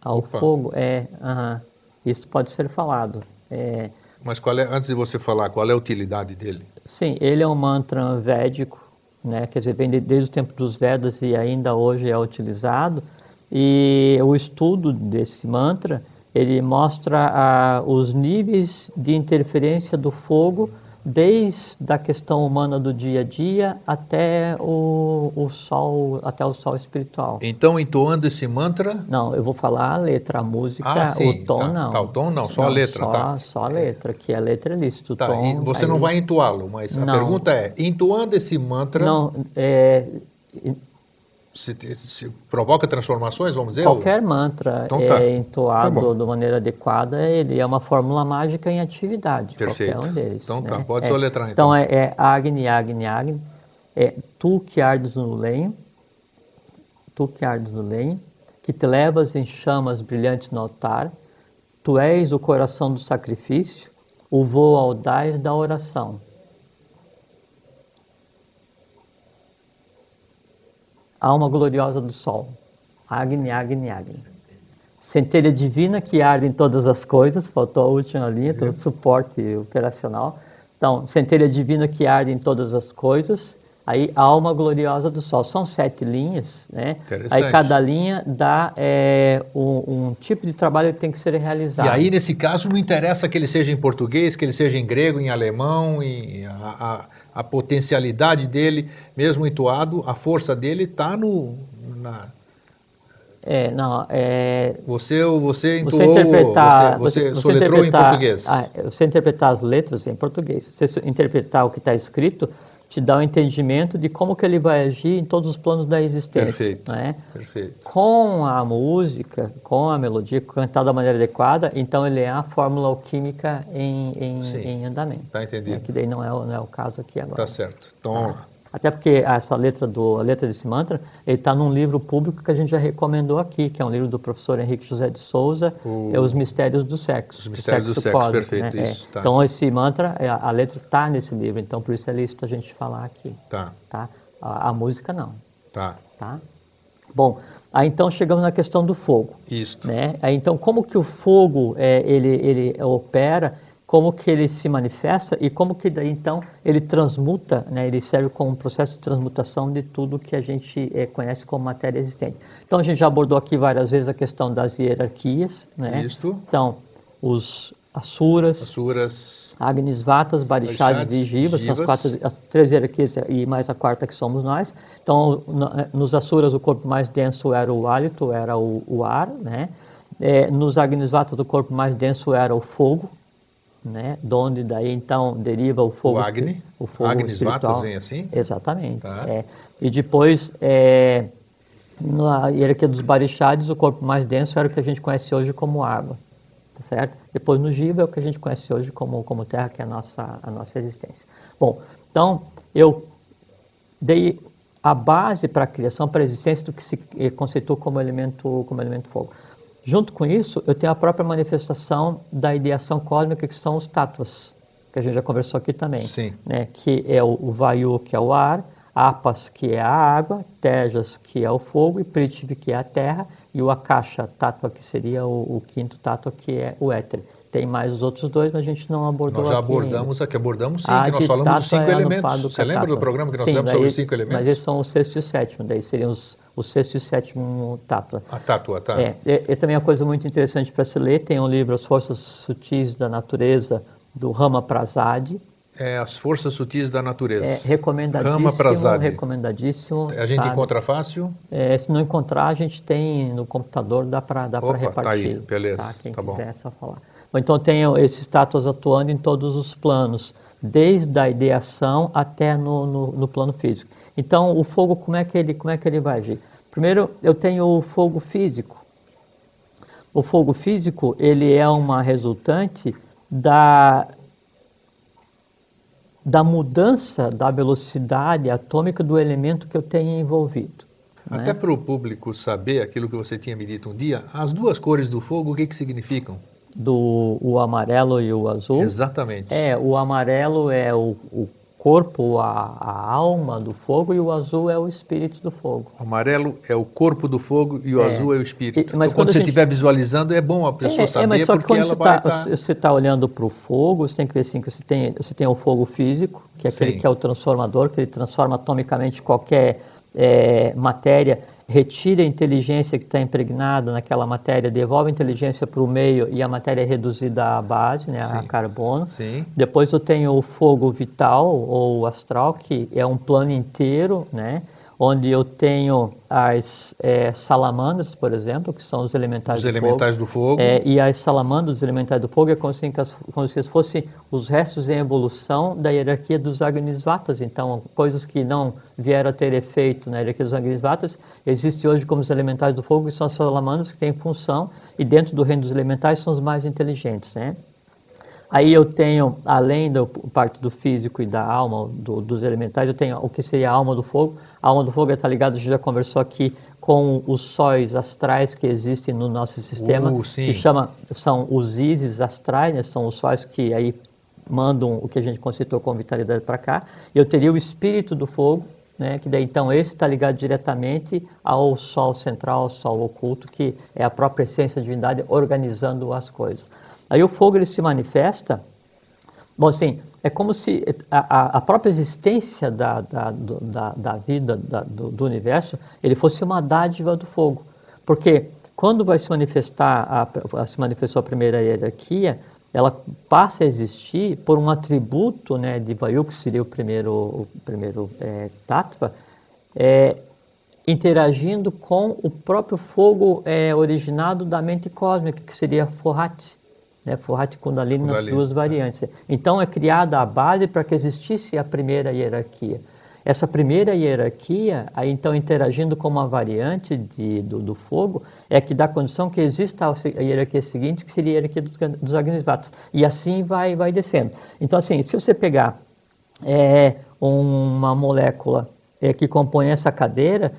ao Opa. fogo, é, uh -huh, isso pode ser falado. É, Mas qual é, antes de você falar, qual é a utilidade dele? Sim, ele é um mantra védico, né? quer dizer, vem desde o tempo dos Vedas e ainda hoje é utilizado. E o estudo desse mantra, ele mostra ah, os níveis de interferência do fogo desde a questão humana do dia a dia até o, o sol, até o sol espiritual. Então, entoando esse mantra? Não, eu vou falar a letra, a música, ah, sim, o tom tá, não. Tá, o tom não, só não, a letra, só, tá? Só a letra, que a letra é lícito. Tá, tom, você aí... não vai entoá-lo, mas a pergunta é, entoando esse mantra... Não, é se, se, provoca transformações, vamos dizer? Qualquer mantra então, tá. é entoado tá de maneira adequada, ele é uma fórmula mágica em atividade. Perfeito. Qualquer um deles. Então né? tá, pode é, soletrar então. Então é, é Agni, Agni, Agni. É tu que ardes no lenho, tu que ardes no lenho, que te levas em chamas brilhantes no altar, tu és o coração do sacrifício, o voo audaz da oração. Alma gloriosa do sol. Agni, Agni, Agni. Centelha divina que arde em todas as coisas, faltou a última linha, todo suporte operacional. Então, centelha divina que arde em todas as coisas, aí alma gloriosa do sol. São sete linhas, né? Aí cada linha dá é, um, um, tipo de trabalho que tem que ser realizado. E aí, nesse caso, não interessa que ele seja em português, que ele seja em grego, em alemão, em, a, a a potencialidade dele, mesmo entoado, a força dele está no. Na... É, não, é... Você, você entoou, você, interpretar, você, você, você soletrou em português. Ah, você interpretar as letras em português, você interpretar o que está escrito, te dá o um entendimento de como que ele vai agir em todos os planos da existência. Perfeito, né? perfeito. Com a música, com a melodia, cantada da maneira adequada, então ele é a fórmula alquímica em, em, em andamento. Tá entendido. É, que daí não é, não é o caso aqui agora. Tá certo. Então, ah. Até porque essa letra do a letra desse mantra, ele está num livro público que a gente já recomendou aqui, que é um livro do professor Henrique José de Souza, O- é Os Mistérios do Sexo. Os Mistérios do Sexo, Cósmico, perfeito, né? isso, É. tá. Então esse mantra, é, a, letra está nesse livro, então por isso é lícito a gente falar aqui, Tá, tá? A, a música não, tá. tá? Bom, aí então chegamos na questão do fogo Isto. né? Aí, então, como que o fogo é, ele, ele opera, como que ele se manifesta e como que daí então ele transmuta, né? Ele serve como um processo de transmutação de tudo que a gente eh, conhece como matéria existente. Então, a gente já abordou aqui várias vezes a questão das hierarquias, né? Isto. Então, os asuras, Asuras. Agnis, Vatas, Barixades, e Jivas, são as, quatro, as três hierarquias e mais a quarta que somos nós. Então, no- nos Asuras, o corpo mais denso era o hálito, era o, o ar, né? É, nos Agnis, Vatas, o corpo mais denso era o fogo, né? De onde daí, então, deriva o fogo. O Agni. O fogo Agnis espiritual. Vatas vem assim? Exatamente. Tá. é. E depois, é, na hierarquia dos Barixades, o corpo mais denso era o que a gente conhece hoje como água, tá certo? Depois no Jiva é o que a gente conhece hoje como, como terra, que é a nossa, a nossa existência. Bom, então eu dei a base para a criação, para a existência do que se eh, conceitua como elemento, como elemento fogo. Junto com isso, eu tenho a própria manifestação da ideação cósmica, que são os tátuas, que a gente já conversou aqui também. Sim. Né? Que é o, o Vayu, que é o ar, Apas, que é a água, Tejas, que é o fogo, e Prithvi, que é a terra, e o Akasha, tátua, que seria o, o quinto tátua, que é o éter. Tem mais os outros dois, mas a gente não abordou Nós já aqui abordamos aqui, abordamos sim, a que nós falamos dos cinco é elementos. Você lembra do programa que nós Sim, fizemos sobre os cinco elementos? Mas esses são o sexto e o sétimo, daí seriam os, o sexto e sétimo tátua. A tátua, tá. É, é, é também uma coisa muito interessante para se ler, tem um livro As Forças Sutis da Natureza, do Rama Prasad, É as forças sutis da natureza. é recomendadíssimo, Rama Prasad. recomendadíssimo. A gente sabe? encontra fácil? É, se não encontrar, a gente tem no computador, dá para dá Opa, para tá aí, repartir. beleza, Quem tá bom. quiser é só falar. Bom, então tem esses estátuas atuando em todos os planos, desde a ideação até no, no, no plano físico. Então, o fogo, como é, que ele, como é que ele vai agir? Primeiro, eu tenho o fogo físico. O fogo físico, ele é uma resultante da, da mudança da velocidade atômica do elemento que eu tenho envolvido. né? Até para o público saber aquilo que você tinha me dito um dia, as duas cores do fogo, o que, que significam? Do o amarelo e o azul. Exatamente. É, o amarelo é o, o corpo, a, a alma do fogo, e o azul é o espírito do fogo. O amarelo é o corpo do fogo e o É. azul é o espírito. E- mas então, quando, quando você gente- estiver visualizando, é bom a pessoa é, saber, é, mas só que quando você está estar... você tá olhando para o fogo, você tem que ver assim, que você tem, você tem o fogo físico, que é aquele Sim. que é o transformador, que ele transforma atomicamente qualquer é, matéria, retira a inteligência que está impregnada naquela matéria, devolve a inteligência para o meio e a matéria é reduzida à base, né, a carbono. Sim. Depois eu tenho o fogo vital ou astral, que é um plano inteiro, né? Onde eu tenho as eh, salamandras, por exemplo, que são os elementais Os do elementais fogo. do fogo. É, e as salamandras, os elementais do fogo, é como se, como se fossem os restos em evolução da hierarquia dos Agnisvatas. Então, coisas que não vieram a ter efeito na hierarquia dos Agnisvatas, existem hoje como os elementais do fogo, que são as salamandras que têm função, e dentro do reino dos elementais são os mais inteligentes, né? Aí eu tenho, além da parte do físico e da alma, do- dos elementais, eu tenho o que seria a alma do fogo. A do fogo está ligada, a gente já conversou aqui, com os sóis astrais que existem no nosso sistema, Uh, que chama, são os ísis astrais, né, são os sóis que aí mandam o que a gente conceitou como vitalidade para cá. E eu teria o espírito do fogo, né, que daí então esse está ligado diretamente ao sol central, ao sol oculto, que é a própria essência da divindade organizando as coisas. Aí o fogo ele se manifesta, bom assim, é como se a, a- a própria existência da, da, da, da vida, da- do, do universo, ele fosse uma dádiva do fogo. Porque quando vai se manifestar, a, se manifestou a primeira hierarquia, ela passa a existir por um atributo né, de Vayu, que seria o primeiro, o primeiro é, é, interagindo com o próprio fogo é, originado da mente cósmica, que seria Forhat, né? Forhat Kundalini, nas Kundalini, duas variantes. Então é criada a base para que existisse a primeira hierarquia. Essa primeira hierarquia, aí então interagindo com uma variante de, do, do fogo, é que dá condição que exista a hierarquia seguinte, que seria a hierarquia dos, dos Agnisvatas. E assim vai, vai descendo. Então assim, se você pegar é, uma molécula é, que compõe essa cadeira,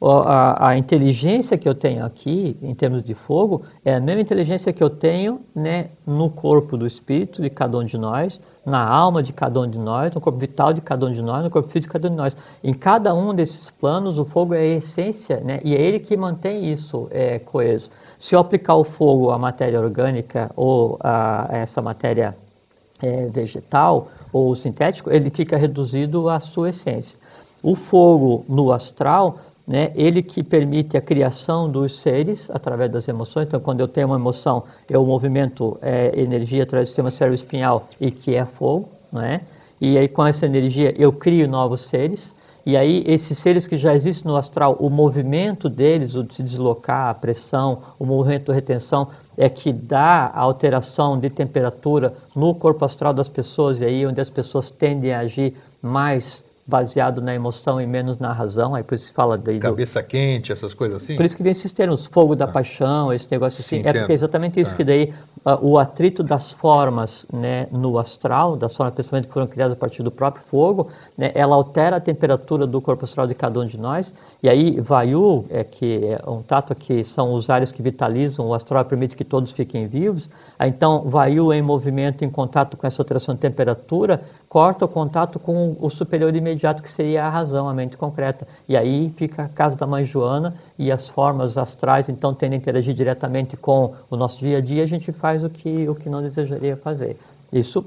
a, a, inteligência que eu tenho aqui, em termos de fogo, é a mesma inteligência que eu tenho né, no corpo do espírito de cada um de nós, na alma de cada um de nós, no corpo vital de cada um de nós, no corpo físico de cada um de nós. Em cada um desses planos, o fogo é a essência, né, e é ele que mantém isso é, coeso. Se eu aplicar o fogo à matéria orgânica ou a, a essa matéria é, vegetal ou sintético, ele fica reduzido à sua essência. O fogo no astral né, ele que permite a criação dos seres através das emoções. Então, quando eu tenho uma emoção, eu movimento é, energia através do sistema cérebro-espinhal e que é fogo, né? E aí, com essa energia, eu crio novos seres. E aí, esses seres que já existem no astral, o movimento deles, o de se deslocar, a pressão, o movimento de retenção, é que dá a alteração de temperatura no corpo astral das pessoas, e aí onde as pessoas tendem a agir mais baseado na emoção e menos na razão, aí por isso se fala daí Cabeça do... quente, essas coisas assim? Por isso que vem esses termos, fogo da ah. paixão, esse negócio assim, Sim, é porque é exatamente isso, ah. que daí uh, o atrito das formas né, no astral, das formas principalmente que foram criadas a partir do próprio fogo, né, ela altera a temperatura do corpo astral de cada um de nós, e aí Vayu, é, que é um tato que são os ares que vitalizam, o astral permite que todos fiquem vivos, então Vayu em movimento, em contato com essa alteração de temperatura, corta o contato com o superior imediato, que seria a razão, a mente concreta. E aí fica a casa da mãe Joana e as formas astrais, então, tendem a interagir diretamente com o nosso dia a dia, a gente faz o que, o que não desejaria fazer. Isso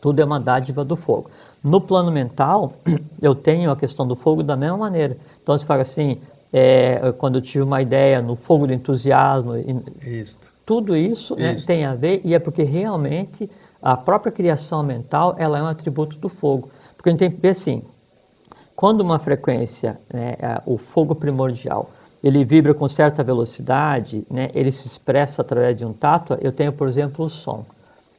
tudo é uma dádiva do fogo. No plano mental, eu tenho a questão do fogo da mesma maneira. Então, você fala assim, é, quando eu tive uma ideia no fogo do entusiasmo, isso. tudo isso, né, tem a ver, e é porque realmente a própria criação mental ela é um atributo do fogo. Porque a gente tem que ver assim, quando uma frequência, né, o fogo primordial, ele vibra com certa velocidade, né, ele se expressa através de um tato, eu tenho, por exemplo, o som.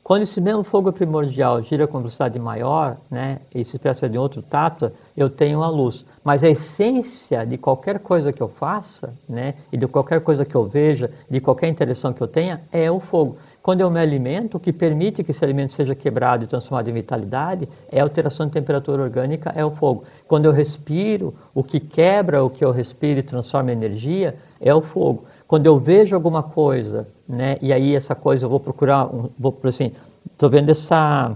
Quando esse mesmo fogo primordial gira com velocidade maior, né, e se expressa de outro tato, eu tenho a luz. Mas a essência de qualquer coisa que eu faça, né, e de qualquer coisa que eu veja, de qualquer interação que eu tenha, é o fogo. Quando eu me alimento, o que permite que esse alimento seja quebrado e transformado em vitalidade é a alteração de temperatura orgânica, é o fogo. Quando eu respiro, o que quebra o que eu respiro e transforma em energia é o fogo. Quando eu vejo alguma coisa, né, e aí essa coisa eu vou procurar, um, vou por assim, estou vendo essa,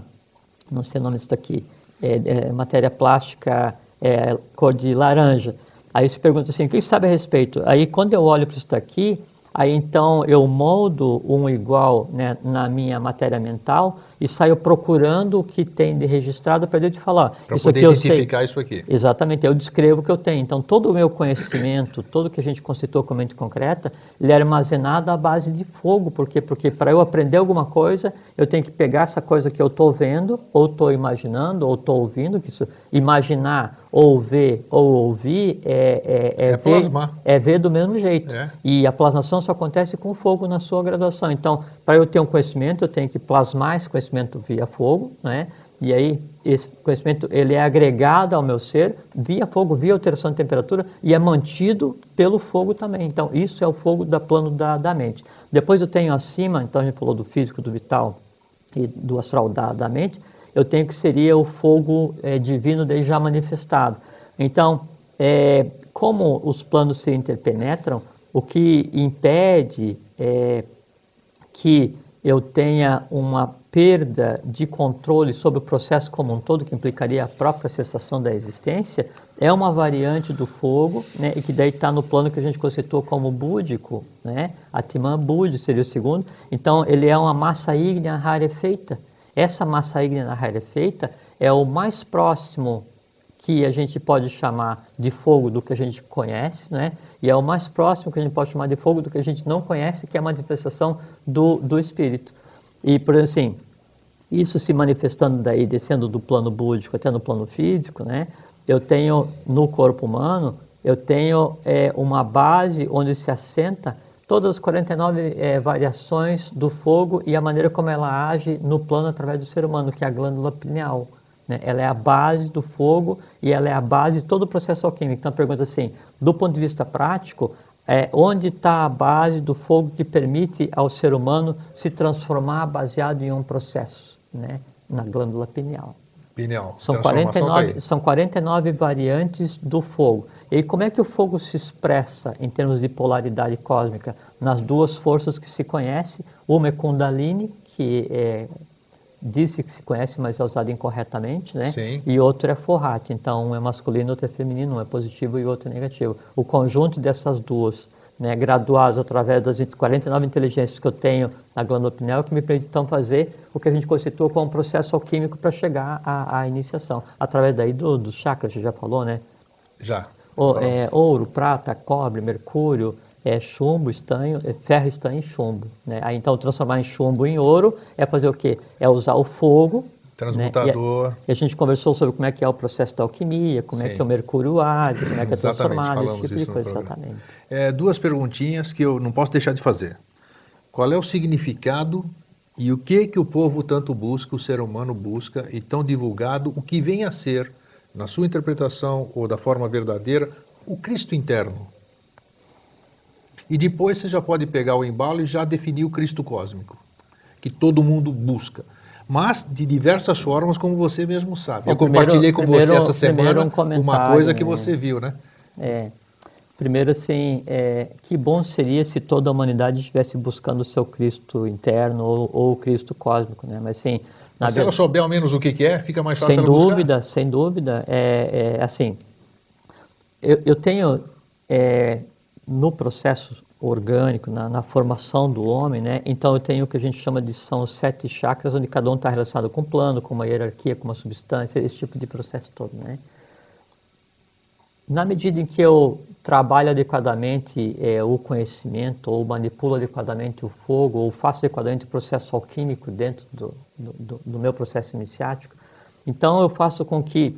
não sei o nome disso daqui, é, é, matéria plástica é, cor de laranja. Aí você pergunta assim, o que sabe a respeito? Aí quando eu olho para isso daqui, Aí então eu moldo um igual né, na minha matéria mental e saio procurando o que tem de registrado para eu te falar. Para poder identificar isso aqui. Exatamente, eu descrevo o que eu tenho. Então todo o meu conhecimento, tudo que a gente conceitou como mente concreta, ele é armazenado à base de fogo. Por quê? Porque para eu aprender alguma coisa, eu tenho que pegar essa coisa que eu estou vendo, ou estou imaginando, ou estou ouvindo, que isso, imaginar ou ver ou ouvir é, é, é, é ver, plasmar. é ver do mesmo jeito. É. E a plasmação só acontece com fogo na sua graduação. Então, para eu ter um conhecimento, eu tenho que plasmar esse conhecimento via fogo, né? E aí, esse conhecimento ele é agregado ao meu ser via fogo, via alteração de temperatura e é mantido pelo fogo também. Então, isso é o fogo da plano da, da mente. Depois eu tenho acima, então a gente falou do físico, do vital e do astral da, da mente, eu tenho que seria o fogo é, divino daí já manifestado. Então, é, como os planos se interpenetram, o que impede é, que eu tenha uma perda de controle sobre o processo como um todo, que implicaria a própria cessação da existência, é uma variante do fogo, né, e que daí está no plano que a gente conceitou como búdico, né, Atman Budi seria o segundo. Então, ele é uma massa ígnea rarefeita, essa massa ígnea rarefeita é o mais próximo que a gente pode chamar de fogo do que a gente conhece, né? e é o mais próximo que a gente pode chamar de fogo do que a gente não conhece, que é a manifestação do, do espírito. E, por assim, isso se manifestando daí, descendo do plano búdico até no plano físico, né? eu tenho no corpo humano, eu tenho é, uma base onde se assenta todas as 49 é, variações do fogo e a maneira como ela age no plano através do ser humano, que é a glândula pineal. Né? Ela é a base do fogo e ela é a base de todo o processo alquímico. Então, pergunta assim, do ponto de vista prático, é, onde está a base do fogo que permite ao ser humano se transformar baseado em um processo? Né? Na glândula pineal. Pineal. São Transformação tá 49, aí. são 49 variantes do fogo. E como é que o fogo se expressa em termos de polaridade cósmica? Nas duas forças que se conhece, uma é Kundalini, que é, disse que se conhece, mas é usada incorretamente, né? Sim. E outro é Forrat. Então, um é masculino, outro é feminino, um é positivo e outro é negativo. O conjunto dessas duas, né, graduadas através das 49 inteligências que eu tenho na glândula pineal, que me permite então fazer o que a gente constitua como um processo alquímico para chegar à, à iniciação. Através daí do, dos chakras, você já falou, né? Já. O- é, ouro, prata, cobre, mercúrio, é, chumbo, estanho, é, ferro, estanho e chumbo. Né? Aí, então, transformar em chumbo em ouro é fazer o quê? É usar o fogo. Transmutador. Né? E, a, e a gente conversou sobre como é que é o processo da alquimia, como é Sim. que é o mercúrio age, como é que é transformado, esse tipo de coisa. Exatamente. É, duas perguntinhas que eu não posso deixar de fazer. Qual é o significado e o que que o povo tanto busca, o ser humano busca e tão divulgado, o que vem a ser, na sua interpretação ou da forma verdadeira, o Cristo interno? E depois você já pode pegar o embalo e já definir o Cristo cósmico, que todo mundo busca. Mas de diversas formas, como você mesmo sabe. Eu compartilhei primeiro- com primeiro- você essa semana um uma coisa que né? você viu, né? É, primeiro, assim, é, que bom seria se toda a humanidade estivesse buscando o seu Cristo interno ou, ou o Cristo cósmico, né? Mas, assim, na Mas se ela souber ao menos o que, que é, fica mais fácil sem ela buscar. dúvida, sem dúvida, é, é, assim, eu, eu tenho é, no processo orgânico, na, na formação do homem, né? Então eu tenho o que a gente chama de são sete chakras, onde cada um está relacionado com um plano, com uma hierarquia, com uma substância, esse tipo de processo todo, né? Na medida em que eu trabalho adequadamente é, o conhecimento, ou manipulo adequadamente o fogo, ou faço adequadamente o processo alquímico dentro do, do- do meu processo iniciático, então eu faço com que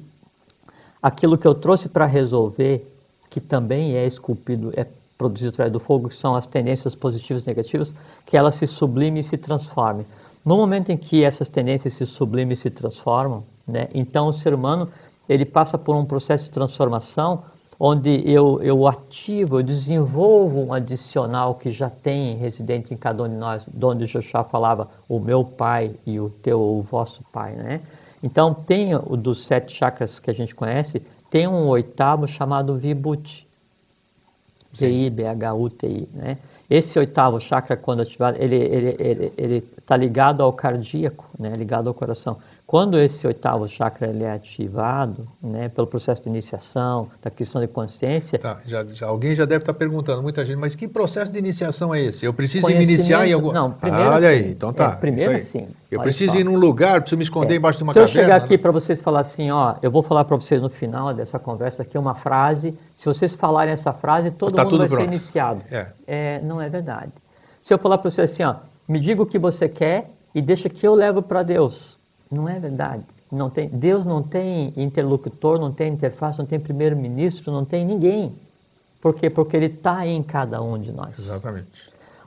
aquilo que eu trouxe para resolver, que também é esculpido, é produzido através do fogo, que são as tendências positivas e negativas, que elas se sublimem e se transformem. No momento em que essas tendências se sublimem e se transformam, né, então o ser humano ele passa por um processo de transformação onde eu, eu ativo, eu desenvolvo um adicional que já tem residente em cada um de nós, de onde Joshua falava o meu pai e o teu, o vosso pai, né? Então, tem o dos sete chakras que a gente conhece, tem um oitavo chamado Vibhuti. V-I-B-H-U-T-I, né? Esse oitavo chakra, quando ativado, ele está ele, ele, ele tá ligado ao cardíaco, né? ligado ao coração. Quando esse oitavo chakra ele é ativado, né? pelo processo de iniciação, da questão de consciência, Tá, já, já- alguém já deve estar perguntando, muita gente, mas que processo de iniciação é esse? Eu preciso me iniciar em algum... não, primeiro Ah, Olha sim. aí, então tá. É, primeiro sim. Eu Olha preciso só. ir num lugar, preciso me esconder É. embaixo de uma Se eu caverna. chegar aqui né? para vocês falar assim, ó, eu vou falar para vocês no final dessa conversa aqui uma frase, se vocês falarem essa frase, todo Tá mundo vai pronto. ser iniciado. É. não é verdade. Se eu falar para você assim, ó, me diga o que você quer e deixa que eu levo para Deus. Não é verdade. Não tem, Deus não tem interlocutor, não tem interface, não tem primeiro-ministro, não tem ninguém. Por quê? Porque ele está em cada um de nós. Exatamente.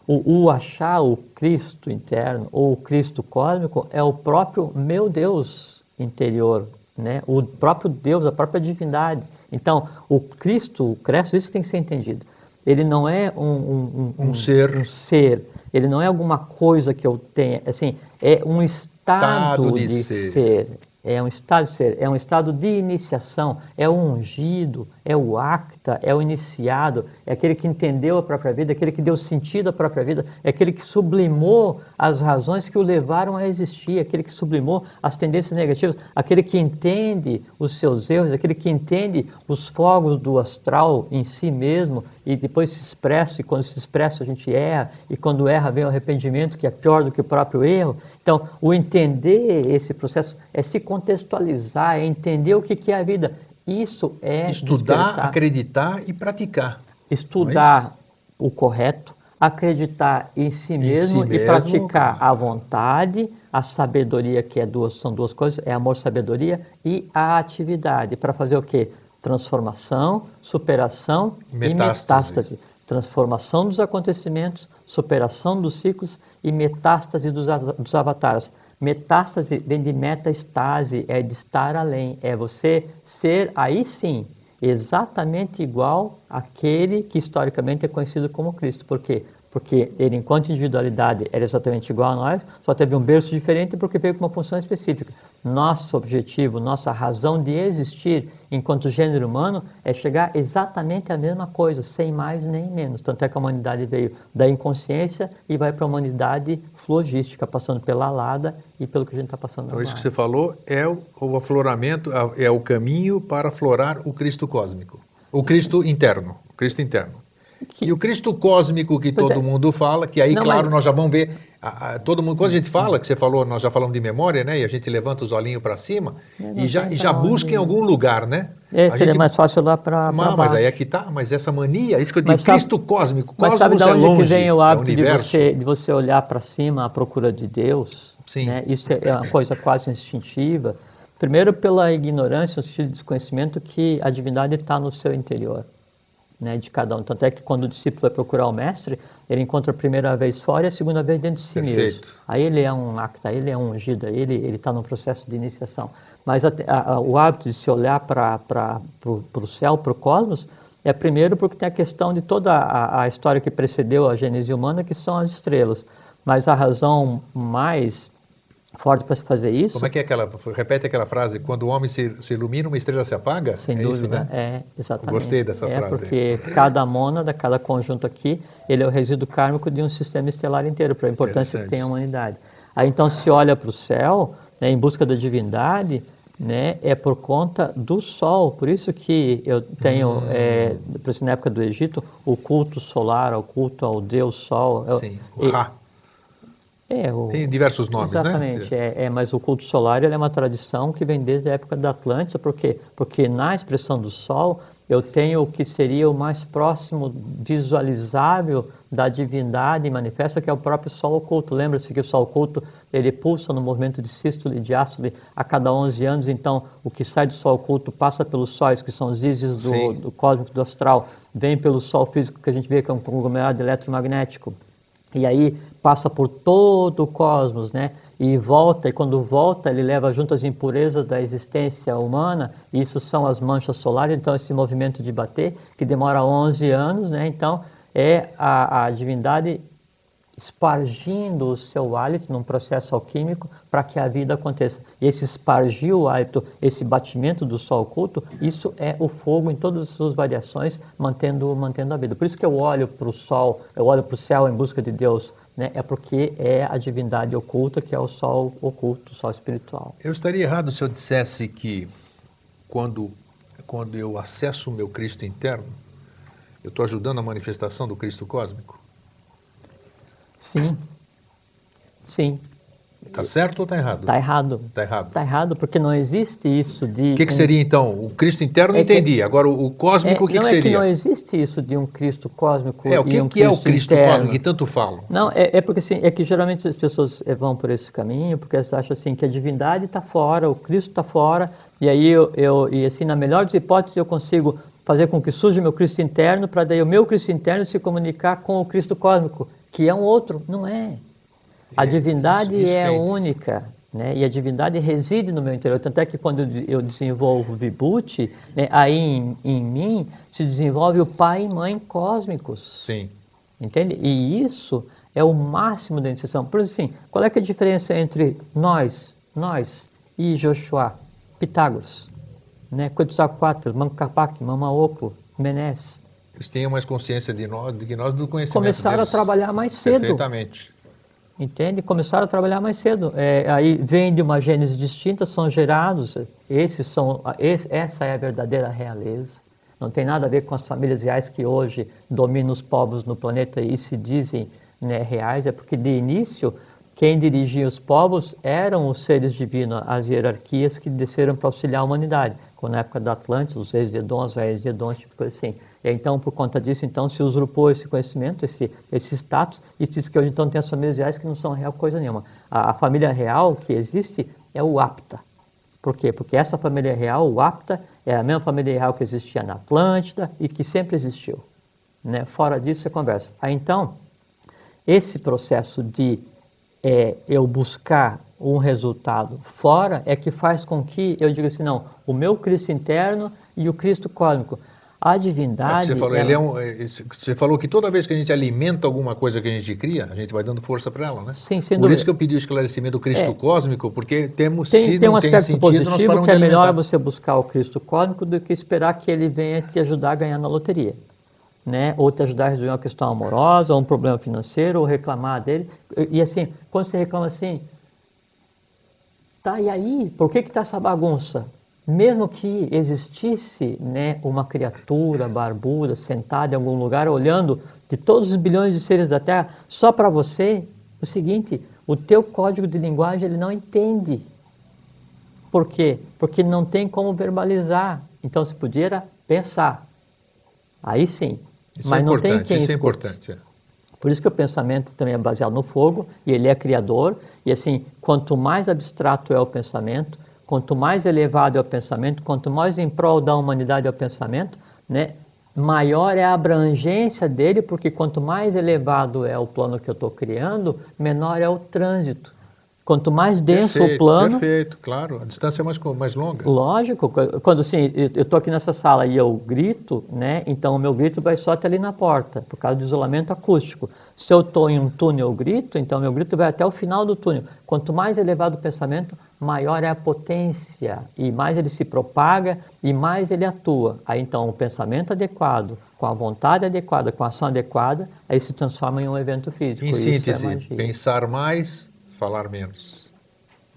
O, o achar o Cristo interno ou o Cristo cósmico é o próprio meu Deus interior, né? o próprio Deus, a própria divindade. Então, o Cristo, o Cristo, isso tem que ser entendido. Ele não é um, um, Um ser. um ser. Ele não é alguma coisa que eu tenha. Assim, é um estado, Estado de de, ser. ser. É um estado de ser, é um estado de iniciação, é o ungido, é o acta, é o iniciado, é aquele que entendeu a própria vida, aquele que deu sentido à própria vida, é aquele que sublimou as razões que o levaram a existir, aquele que sublimou as tendências negativas, aquele que entende os seus erros, aquele que entende os fogos do astral em si mesmo e depois se expressa, e quando se expressa a gente erra, e quando erra vem o arrependimento, que é pior do que o próprio erro. Então, o entender esse processo é se contextualizar, é entender o que que é a vida. Isso é Estudar, despertar, acreditar e praticar. estudar o correto, acreditar em si Em mesmo si e mesmo. praticar a vontade, a sabedoria, que é duas, são duas coisas, é amor, sabedoria, e a atividade, para fazer o quê? Transformação, superação Metástase. e metástase. Transformação dos acontecimentos, superação dos ciclos e metástase dos, dos avatares. Metástase vem de metaestase, é de estar além, é você ser, aí sim, exatamente igual àquele que historicamente é conhecido como Cristo. Por quê? Porque ele, enquanto individualidade, era exatamente igual a nós, só teve um berço diferente porque veio com uma função específica. Nosso objetivo, nossa razão de existir enquanto gênero humano é chegar exatamente à mesma coisa, sem mais nem menos. Tanto é que a humanidade veio da inconsciência e vai para a humanidade flogística, passando pela alada e pelo que a gente está passando Então, agora. isso que você falou é o, o afloramento, é o caminho para aflorar o Cristo cósmico. O Cristo interno. O Cristo interno. Que- E o Cristo cósmico que Pois todo é. mundo fala, que aí, Não, claro, mas- nós já vamos ver. A- a- todo mundo, quando a gente fala, que você falou, nós já falamos de memória, né? E a gente levanta os olhinhos para cima É, e já, e já pra busca em onde- algum lugar, né? É, seria gente- mais fácil lá para Mas, mas aí é que tá, mas essa mania, isso que eu digo, sabe- Cristo cósmico, Mas sabe de é onde longe, que vem o é hábito de universo. você, de você olhar para cima à procura de Deus? Sim. Né? Isso é uma coisa quase instintiva. Primeiro, pela ignorância, no sentido de desconhecimento, que a divindade está no seu interior, né, de cada um. Tanto é que quando o discípulo vai procurar o mestre, ele encontra a primeira vez fora e a segunda vez dentro de si mesmo. Perfeito. Aí ele é um acta, ele é um ungido, aí ele está num processo de iniciação. Mas a- a- o hábito de se olhar para o céu, para o cosmos, é primeiro porque tem a questão de toda a, a história que precedeu a gênese humana, que são as estrelas. Mas a razão mais forte para se fazer isso, Como é que é aquela, repete aquela frase, quando o homem se, se ilumina, uma estrela se apaga? sem é dúvida, Isso, né? é exatamente. Gostei dessa é frase. porque cada mônada, cada conjunto aqui, ele é o resíduo kármico de um sistema estelar inteiro, para a importância que tem a humanidade. Aí então se olha para o céu, né, em busca da divindade, né, é por conta do sol. Por isso que eu tenho, Hum. é, por exemplo, na época do Egito, o culto solar, o culto ao Deus Sol. Eu- Sim, o Ra. É, o, Tem diversos nomes, Exatamente, né? é, é, mas o culto solar é uma tradição que vem desde a época da Atlântida, por quê? Porque na expressão do Sol eu tenho o que seria o mais próximo visualizável da divindade manifesta, que é o próprio Sol oculto. Lembra-se que o Sol oculto ele pulsa no movimento de sístole e diástole a cada 11 anos, então o que sai do Sol oculto passa pelos sóis, que são os ísis do, do cósmico do astral, vem pelo Sol físico que a gente vê que é um conglomerado eletromagnético. E aí passa por todo o cosmos, né? E volta, e quando volta, ele leva junto as impurezas da existência humana, e isso são as manchas solares, então esse movimento de bater, que demora 11 anos, né? Então é a, a divindade espargindo o seu hálito num processo alquímico para que a vida aconteça. E esse espargir o hálito, esse batimento do sol oculto, isso é o fogo em todas as suas variações, mantendo, mantendo a vida. Por isso que eu olho para o sol, eu olho para o céu em busca de Deus, né? é porque é a divindade oculta que é o sol oculto, o sol espiritual. Eu estaria errado se eu dissesse que quando, quando eu acesso o meu Cristo interno, eu estou ajudando a manifestação do Cristo cósmico? Sim, sim, Está certo ou está errado? está errado. Está errado. Está errado porque não existe isso de... O que, que seria então? O Cristo interno É que- entendi. Agora o, o cósmico, o que, não que é que seria? não existe isso de um Cristo cósmico É, o que, um que é o Cristo interno. cósmico que tanto falam? Não, é, é porque assim, é que geralmente as pessoas eh, vão por esse caminho, porque elas acham assim que a divindade está fora, o Cristo está fora, e aí eu, eu, e assim, na melhor das hipóteses, eu consigo fazer com que surja o meu Cristo interno, para daí o meu Cristo interno se comunicar com o Cristo cósmico, que é um outro. Não é. A divindade isso- isso é única, né? E a divindade reside no meu interior. Tanto é que quando eu de- eu desenvolvo Vibhuti, né, aí em, em mim se desenvolve o pai e mãe cósmicos. Sim. Entende? E isso é o máximo da iniciação. Por exemplo, assim, qual é, é a diferença entre nós, nós e Joshua, Pitágoras, né? Quetzalcoatl, Mancapac, Mamaoco, Menes? Eles tinham mais consciência de nós do que nós do conhecimento Começaram deles. a trabalhar mais cedo. Perfeitamente. Entende? Começaram a trabalhar mais cedo. É, aí vem de uma gênese distinta, são gerados. Esses são, esse- essa é a verdadeira realeza. Não tem nada a ver com as famílias reais que hoje dominam os povos no planeta e se dizem né, reais. É porque de início quem dirigia os povos eram os seres divinos, as hierarquias que desceram para auxiliar a humanidade. Como na época da Atlântida, os reis de Edom, os reis de Edom, tipo assim. Então, por conta disso, então, se usurpou esse conhecimento, esse, esse status, e diz que hoje então tem as famílias reais que não são real coisa nenhuma. A, a família real que existe é o Apta. Por quê? Porque essa família real, o Apta, é a mesma família real que existia na Atlântida e que sempre existiu. Né? Fora disso, é conversa. Aí então, esse processo de é, eu buscar um resultado fora é que faz com que eu diga assim, não, o meu Cristo interno e o Cristo cósmico. A É, divindade. você, falou, ela- ele é um, é, você falou que toda vez que a gente alimenta alguma coisa que a gente cria, a gente vai dando força para ela, né? Sim, sem Por dúvida. isso que eu pedi o esclarecimento do Cristo É. cósmico, porque temos Tem, se tem um aspecto sentido, nós positivo que é melhor você buscar o Cristo cósmico do que esperar que ele venha te ajudar a ganhar na loteria. Né? Ou te ajudar a resolver uma questão amorosa, ou um problema financeiro, ou reclamar dele. E, e assim, quando você reclama assim, tá, e aí? Por que está essa bagunça? Mesmo que existisse né, uma criatura barbuda sentada em algum lugar olhando de todos os bilhões de seres da Terra, só para você, o seguinte, o teu código de linguagem ele não entende. Por quê? Porque não tem como verbalizar. Então se podia pensar. Aí sim. Isso Mas é não tem importante, quem isso é escute. importante. é. Por isso que o pensamento também é baseado no fogo e ele é criador. E assim, quanto mais abstrato é o pensamento, quanto mais elevado é o pensamento, quanto mais em prol da humanidade é o pensamento, né, maior é a abrangência dele, porque quanto mais elevado é o plano que eu estou criando, menor é o trânsito. Quanto mais denso Perfeito, o plano, Perfeito, claro. A distância é mais, mais longa. Lógico, qu- quando assim, eu estou aqui nessa sala e eu grito, né? Então o meu grito vai só até ali na porta, por causa do isolamento acústico. Se eu estou em um túnel, eu grito, então meu grito vai até o final do túnel. Quanto mais elevado o pensamento, maior é a potência e mais ele se propaga e mais ele atua. Aí então o pensamento adequado, com a vontade adequada, com a ação adequada, aí se transforma em um evento físico. Em Isso síntese, é magia, pensar mais, falar menos.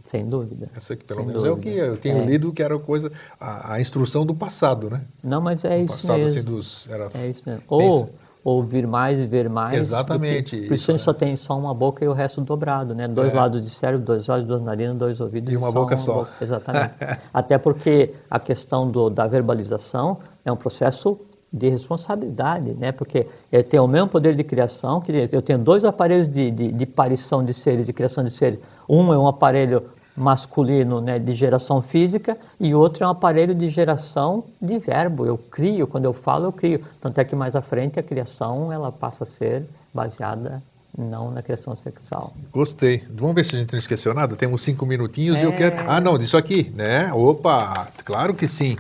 sem dúvida. Essa aqui, pelo Sem menos, é o dúvida. que eu tenho É. lido, que era coisa, a, a instrução do passado, né? Não, mas é O isso passado, mesmo. assim, dos... Era, É isso mesmo. Pensa. Ou ouvir mais e ver mais. Exatamente, do que- Por isso, isso a gente né? só tem só uma boca e o resto dobrado, né? Dois É. lados de cérebro, dois olhos, duas narinas, dois ouvidos E uma boca só. Exatamente. Até porque a questão do, da verbalização é um processo de responsabilidade, né? Porque ele tem o mesmo poder de criação, que eu tenho dois aparelhos de, de, de parição de seres, de criação de seres. Um é um aparelho masculino né, de geração física e outro é um aparelho de geração de verbo. Eu crio, quando eu falo, eu crio. Tanto é que mais à frente a criação ela passa a ser baseada não na criação sexual. Gostei. Vamos ver se a gente não esqueceu nada. Temos cinco minutinhos e eu É. quero. Ah, não, disso aqui, né? Opa, claro que sim.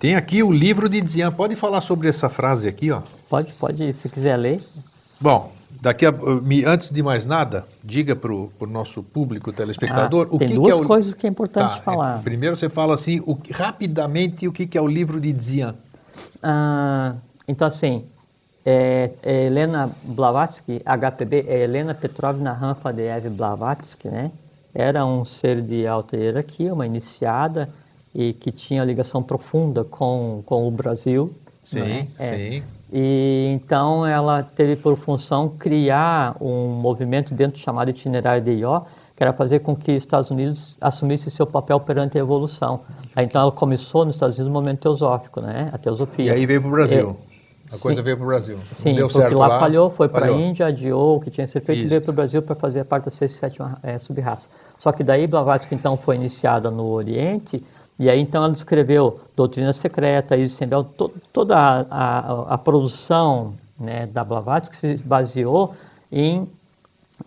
Tem aqui o livro de Dzian. Pode falar sobre essa frase aqui, ó. Pode, pode, se quiser ler. Bom, daqui a, me- antes de mais nada, diga para o nosso público telespectador Ah, o tem que, duas que é o. coisas que é importante Tá, falar. é, primeiro você fala assim, o rapidamente, o que, que é o livro de Dzian. Ah, então, assim, é, é Helena Blavatsky, HPB, é Helena Petrovna Rafadeev Blavatsky, né? Era um ser de alta hierarquia, uma iniciada, e que tinha ligação profunda com, com o Brasil. Sim, né? É. sim. E então ela teve por função criar um movimento dentro do chamado itinerário de Ió, que era fazer com que os Estados Unidos assumisse seu papel perante a evolução. Aí, então ela começou nos Estados Unidos no momento teosófico, né? A teosofia. E aí veio para o Brasil. É, a coisa sim. veio para o Brasil. Sim, não deu porque certo lá, lá falhou, foi para a. Índia, adiou o que tinha que ser feito Isso. e veio para o Brasil para fazer parte da sexta e sétima eh, sub-raça. Só que daí Blavatsky então foi iniciada no Oriente e aí então ela descreveu doutrina secreta, Isis Sembel, to, toda a, a, a produção né, da Blavatsky se baseou em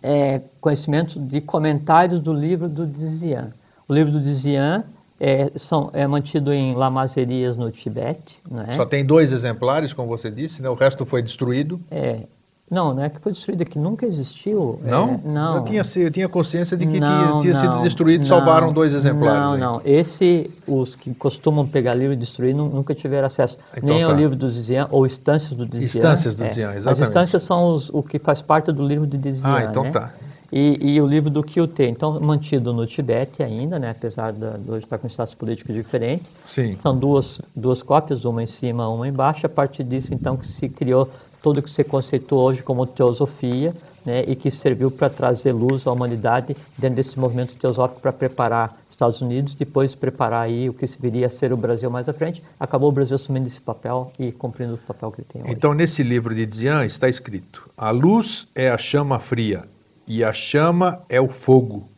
eh, conhecimentos de comentários do livro do Dizian. O livro do Dizian é, são, é mantido em lamazerias no Tibete, né? Só tem dois exemplares, como você disse, né? o resto foi destruído. É, não, não é que foi destruído, é que nunca existiu. Não? É, não. Eu tinha, eu tinha consciência de que Não, tinha, tinha sido não, destruído, não, salvaram dois exemplares. Não, aí. não. Esse, os que costumam pegar livro e destruir, nu- nunca tiveram acesso. Então Nem tá. ao livro do Zizian, ou Estâncias do Dizian. Estâncias do é. Dizian, As exatamente. Estâncias são os, o que faz parte do livro de Dizian. Ah, então né? tá. E, e o livro do Kyute, então mantido no Tibete ainda, né, apesar de hoje estar com status político diferente. Sim. São duas, duas cópias, uma em cima, uma embaixo. A partir disso, então, que se criou tudo que se conceitua hoje como teosofia, né, e que serviu para trazer luz à humanidade dentro desse movimento teosófico para preparar Estados Unidos, depois preparar aí o que viria a ser o Brasil mais à frente. Acabou o Brasil assumindo esse papel e cumprindo o papel que ele tem hoje. Então, nesse livro de Dzian está escrito: A luz é a chama fria, e a chama é o fogo.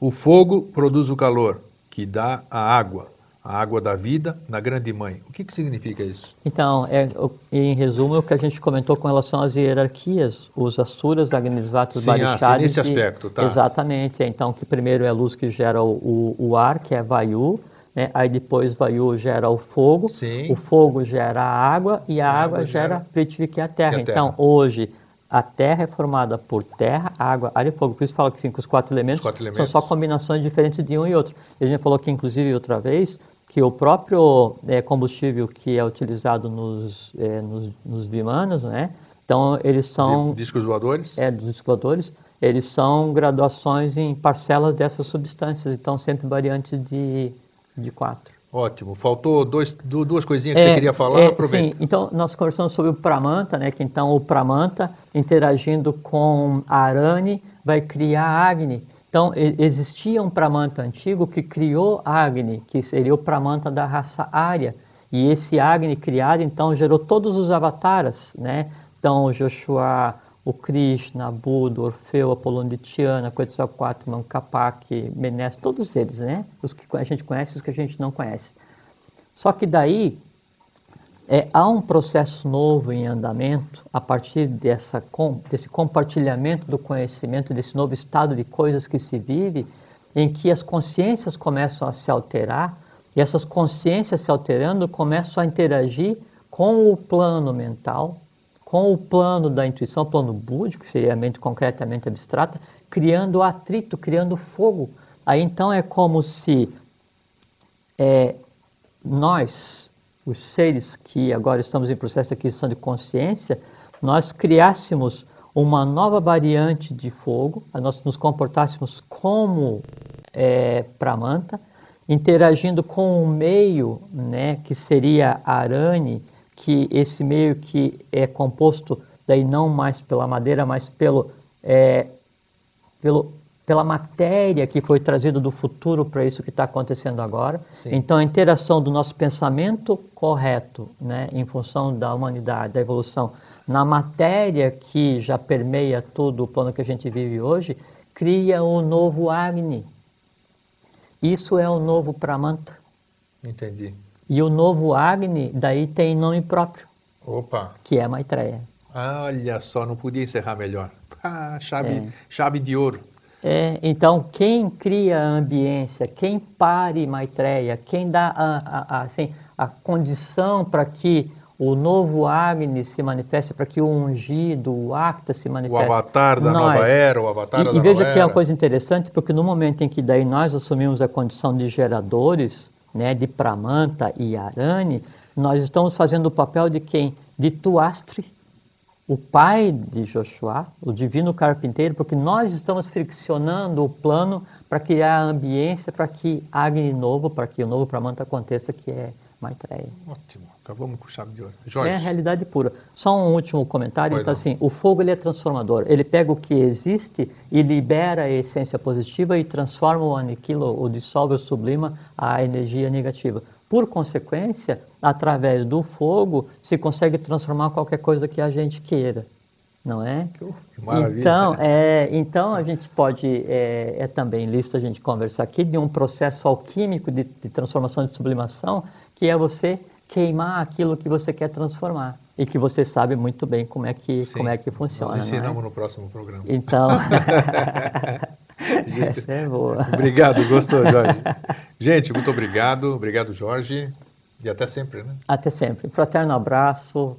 O fogo produz o calor, que dá a água, a água da vida na grande mãe. O que, que significa isso? Então, é, em resumo, é o que a gente comentou com relação às hierarquias, os Asuras, Agnisvatas, Sim, ah, sim, nesse aspecto, tá. Exatamente. Então, que primeiro é a luz que gera o, o, o ar, que é Vayu, né, aí depois Vayu gera o fogo, Sim. o fogo gera a água e a, A água, água gera gera- Prithvi, que é a terra. é a Então, terra. hoje, a terra é formada por terra, água, ar e fogo. Por isso fala que, assim, que os quatro elementos, quatro são elementos. só combinações diferentes de um e outro. A gente falou que, inclusive, outra vez, que o próprio eh, combustível que é utilizado nos, eh, nos, nos vimanas, né? Então, eles são Discos voadores? é, dos escoadores, eles são graduações em parcelas dessas substâncias, então sempre variantes de, de quatro. Ótimo. Faltou dois, du- duas coisinhas que você queria falar, é, aproveita. Sim, então nós conversamos sobre o Pramanta, né, que então o Pramanta interagindo com a Arani vai criar Agni. Então existia um Pramanta antigo que criou Agni, que seria o Pramanta da raça Arya. E esse Agni criado então gerou todos os avataras, né? Então Joshua, o Krishna, Buda, Orfeu, Apolônio de Tiana, Quetzalcoatl, Capac, Menes, todos eles, né? Os que a gente conhece e os que a gente não conhece. Só que daí é, há um processo novo em andamento a partir dessa, desse compartilhamento do conhecimento, desse novo estado de coisas que se vive, em que as consciências começam a se alterar e essas consciências se alterando começam a interagir com o plano mental, com o plano da intuição, plano búdico, que seria a mente concretamente abstrata, criando atrito, criando fogo. Aí então é como se é, nós, os seres que agora estamos em processo de aquisição de consciência, nós criássemos uma nova variante de fogo, nós nos comportássemos como é, Pramanta, interagindo com o meio, né, que seria a arane, que esse meio que é composto daí não mais pela madeira, mas pelo, é, pelo, pela matéria que foi trazida do futuro para isso que está acontecendo agora. Sim. Então, a interação do nosso pensamento correto, né, em função da humanidade, da evolução, na matéria que já permeia todo o plano que a gente vive hoje, cria o novo Agni. Isso é o novo Pramanta. Entendi. E o novo Agni, daí tem nome próprio, Opa. que é Maitreya. Olha só, não podia encerrar melhor. Ah, chave, É. chave de ouro. É, então, quem cria a ambiência, quem pare Maitreya, quem dá a, a- a- assim, a condição para que o novo Agni se manifeste, para que o ungido, o Acta se O manifeste. avatar da Nós. nova era, o avatar da E, e nova veja que é era. uma coisa interessante, porque no momento em que daí nós assumimos a condição de geradores, né, de Pramanta e Arani, nós estamos fazendo o papel de quem? De Tuastri, o pai de Joshua, o divino carpinteiro, porque nós estamos friccionando o plano para criar a ambiência para que Agni novo, para que o novo Pramanta aconteça, que é Maitreya. Ótimo. Acabamos com chave de ouro. É Jorge. a realidade pura. Só um último comentário. Então, não. assim, o fogo ele é transformador. Ele pega o que existe e libera a essência positiva e transforma ou aniquila, ou dissolve ou sublima a energia negativa. Por consequência, através do fogo, se consegue transformar qualquer coisa que a gente queira. Não é? Que maravilha. Então, é, então a gente pode, é, é também lícito a gente conversar aqui de um processo alquímico de, de transformação de sublimação, que é você queimar aquilo que você quer transformar e que você sabe muito bem como é que, Sim. como é que funciona. Nós é? ensinamos no próximo programa. Então, essa é boa. Obrigado, gostou, Jorge. Gente, muito obrigado. Obrigado, Jorge. E até sempre, né? Até sempre. Fraterno abraço,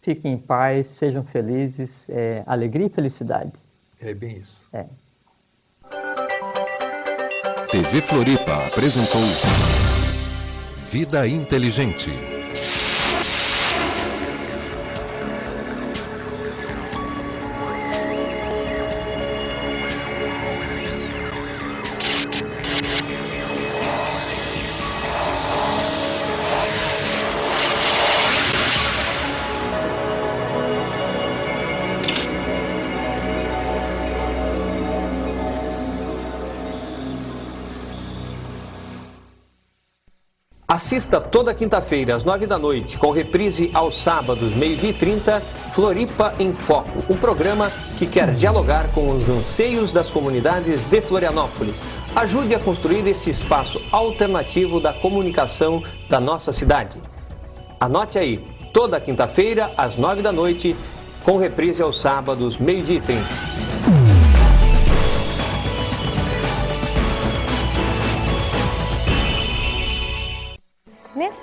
fiquem em paz, sejam felizes, é, alegria e felicidade. É bem isso. É. TV Floripa apresentou Vida Inteligente. Assista toda quinta-feira, às nove da noite, com reprise aos sábados, meio-dia e trinta, Floripa em Foco, um programa que quer dialogar com os anseios das comunidades de Florianópolis. Ajude a construir esse espaço alternativo da comunicação da nossa cidade. Anote aí, toda quinta-feira, às nove da noite, com reprise aos sábados, meio-dia e trinta.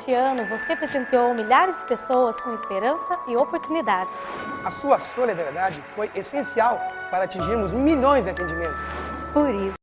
Neste ano, você presenteou milhares de pessoas com esperança e oportunidades. A sua solidariedade foi essencial para atingirmos milhões de atendimentos. Por isso,